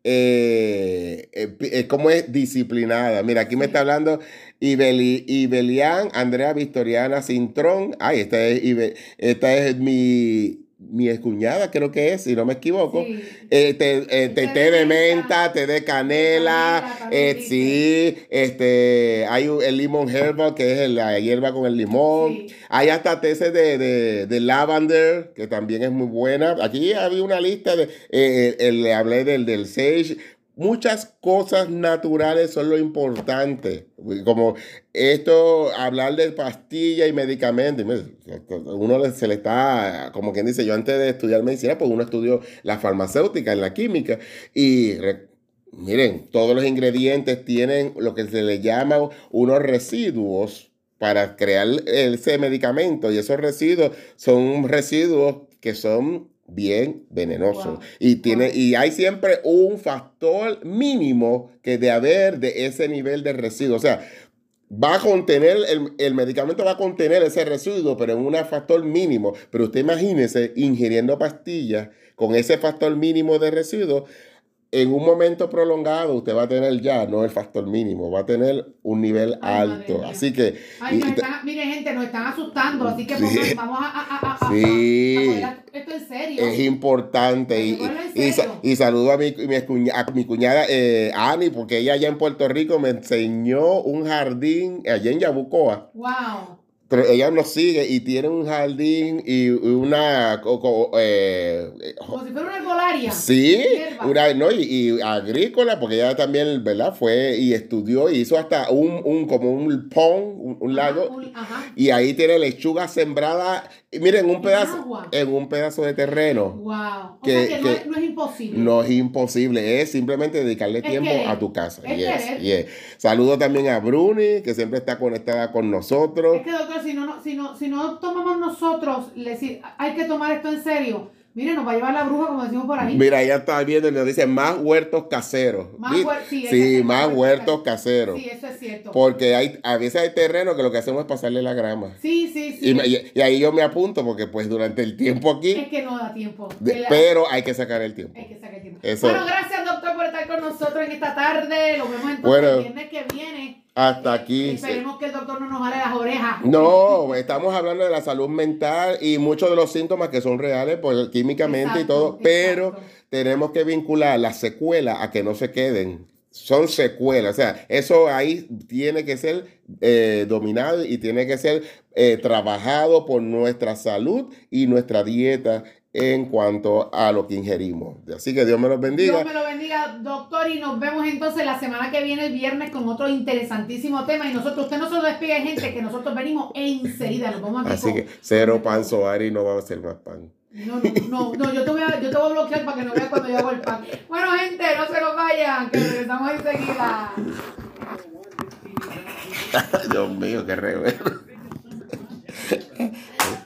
eh, eh, eh, es disciplinada. Mira, aquí me está hablando Ibeli, Ibelian, Andrea Victoriana Cintrón. Ay, esta es, Ibe- esta es mi, mi excuñada, creo que es, si no me equivoco. Sí. Eh, te- eh, te- té de menta, té de canela, eh, sí, este, hay un- el limón herbal, que es la hierba con el limón. Sí. Hay hasta té de, de, de lavender, que también es muy buena. Aquí había una lista de, el- le hablé del, del sage. Muchas cosas naturales son lo importante. Como esto, hablar de pastillas y medicamentos. Uno se le está, como quien dice, yo antes de estudiar medicina, pues uno estudió la farmacéutica, en la química. Y re- miren, todos los ingredientes tienen lo que se le llama unos residuos para crear ese medicamento. Y esos residuos son residuos que son bien venenosos. Wow. Y, tiene, Wow. y hay siempre un factor mínimo que de haber de ese nivel de residuo. O sea, va a contener, el, el medicamento va a contener ese residuo, pero en un factor mínimo. Pero usted imagínese ingiriendo pastillas con ese factor mínimo de residuo. En un momento prolongado usted va a tener ya, no el factor mínimo, va a tener un nivel Ay, alto. Así que... Ay, y- están, miren, gente, nos están asustando, así que Sí. vamos a, a, a, a, a- Sí. esto en serio. Es importante. Y, y- saludo a mi, mi, cuña- a mi cuñada eh, Ani, porque ella allá en Puerto Rico me enseñó un jardín allá en Yabucoa. Wow. Pero ella nos sigue y tiene un jardín y una... co- co- eh, Como si fuera una herbolaria. Sí, una, no, y, y agrícola, porque ella también, ¿verdad? Fue y estudió y hizo hasta un, un como un pond, un, un Ajá, lago, un- ajá. y ahí tiene lechuga sembrada, y miren, un pedazo, agua. en un pedazo de terreno. Wow. O Que- sea que, que- no, es, no es imposible. No es imposible, es simplemente dedicarle Es tiempo querer. a tu casa. Es Yes, yes. Saludo también a Bruni, que siempre está conectada con nosotros. Es que, doctor, si no, no- si no, si no tomamos nosotros, le decir, hay que tomar esto en serio. Mire, nos va a llevar la bruja, como decimos por ahí. Mira, ella está viendo y nos dice más huertos caseros. Más huer- sí, sí, más huertos caseros. Sí, eso es cierto. Porque hay, a veces hay terreno que lo que hacemos es pasarle la grama. Sí, sí, sí. Y, me- y- y ahí yo me apunto porque pues durante el tiempo Es aquí, que no da tiempo. de- El- pero hay que sacar el tiempo. Hay que sacar tiempo. Eso. Bueno, gracias, doctor, por estar con nosotros en esta tarde. Lo vemos entonces Bueno. el viernes que viene. Hasta aquí. Esperemos que el doctor no nos jale las orejas. No, estamos hablando de la salud mental y muchos de los síntomas que son reales pues, químicamente y Exacto, todo, pero tenemos que vincular las secuelas a que no se queden. Son secuelas, o sea, eso ahí tiene que ser eh, dominado y tiene que ser eh, trabajado por nuestra salud y nuestra dieta en cuanto a lo que ingerimos. Así que Dios me los bendiga. Dios me lo bendiga, doctor, y nos vemos entonces la semana que viene, el viernes, con otro interesantísimo tema. Y nosotros, usted no se lo despide, gente, que nosotros venimos enseguida. Nos vamos aquí Así con- que cero pan soari no va a ser más pan. No, no, no, no, yo te voy a, yo te voy a bloquear para que no veas cuando yo hago el pan. Bueno, gente, no se nos vayan, que regresamos enseguida. Dios mío, qué revés.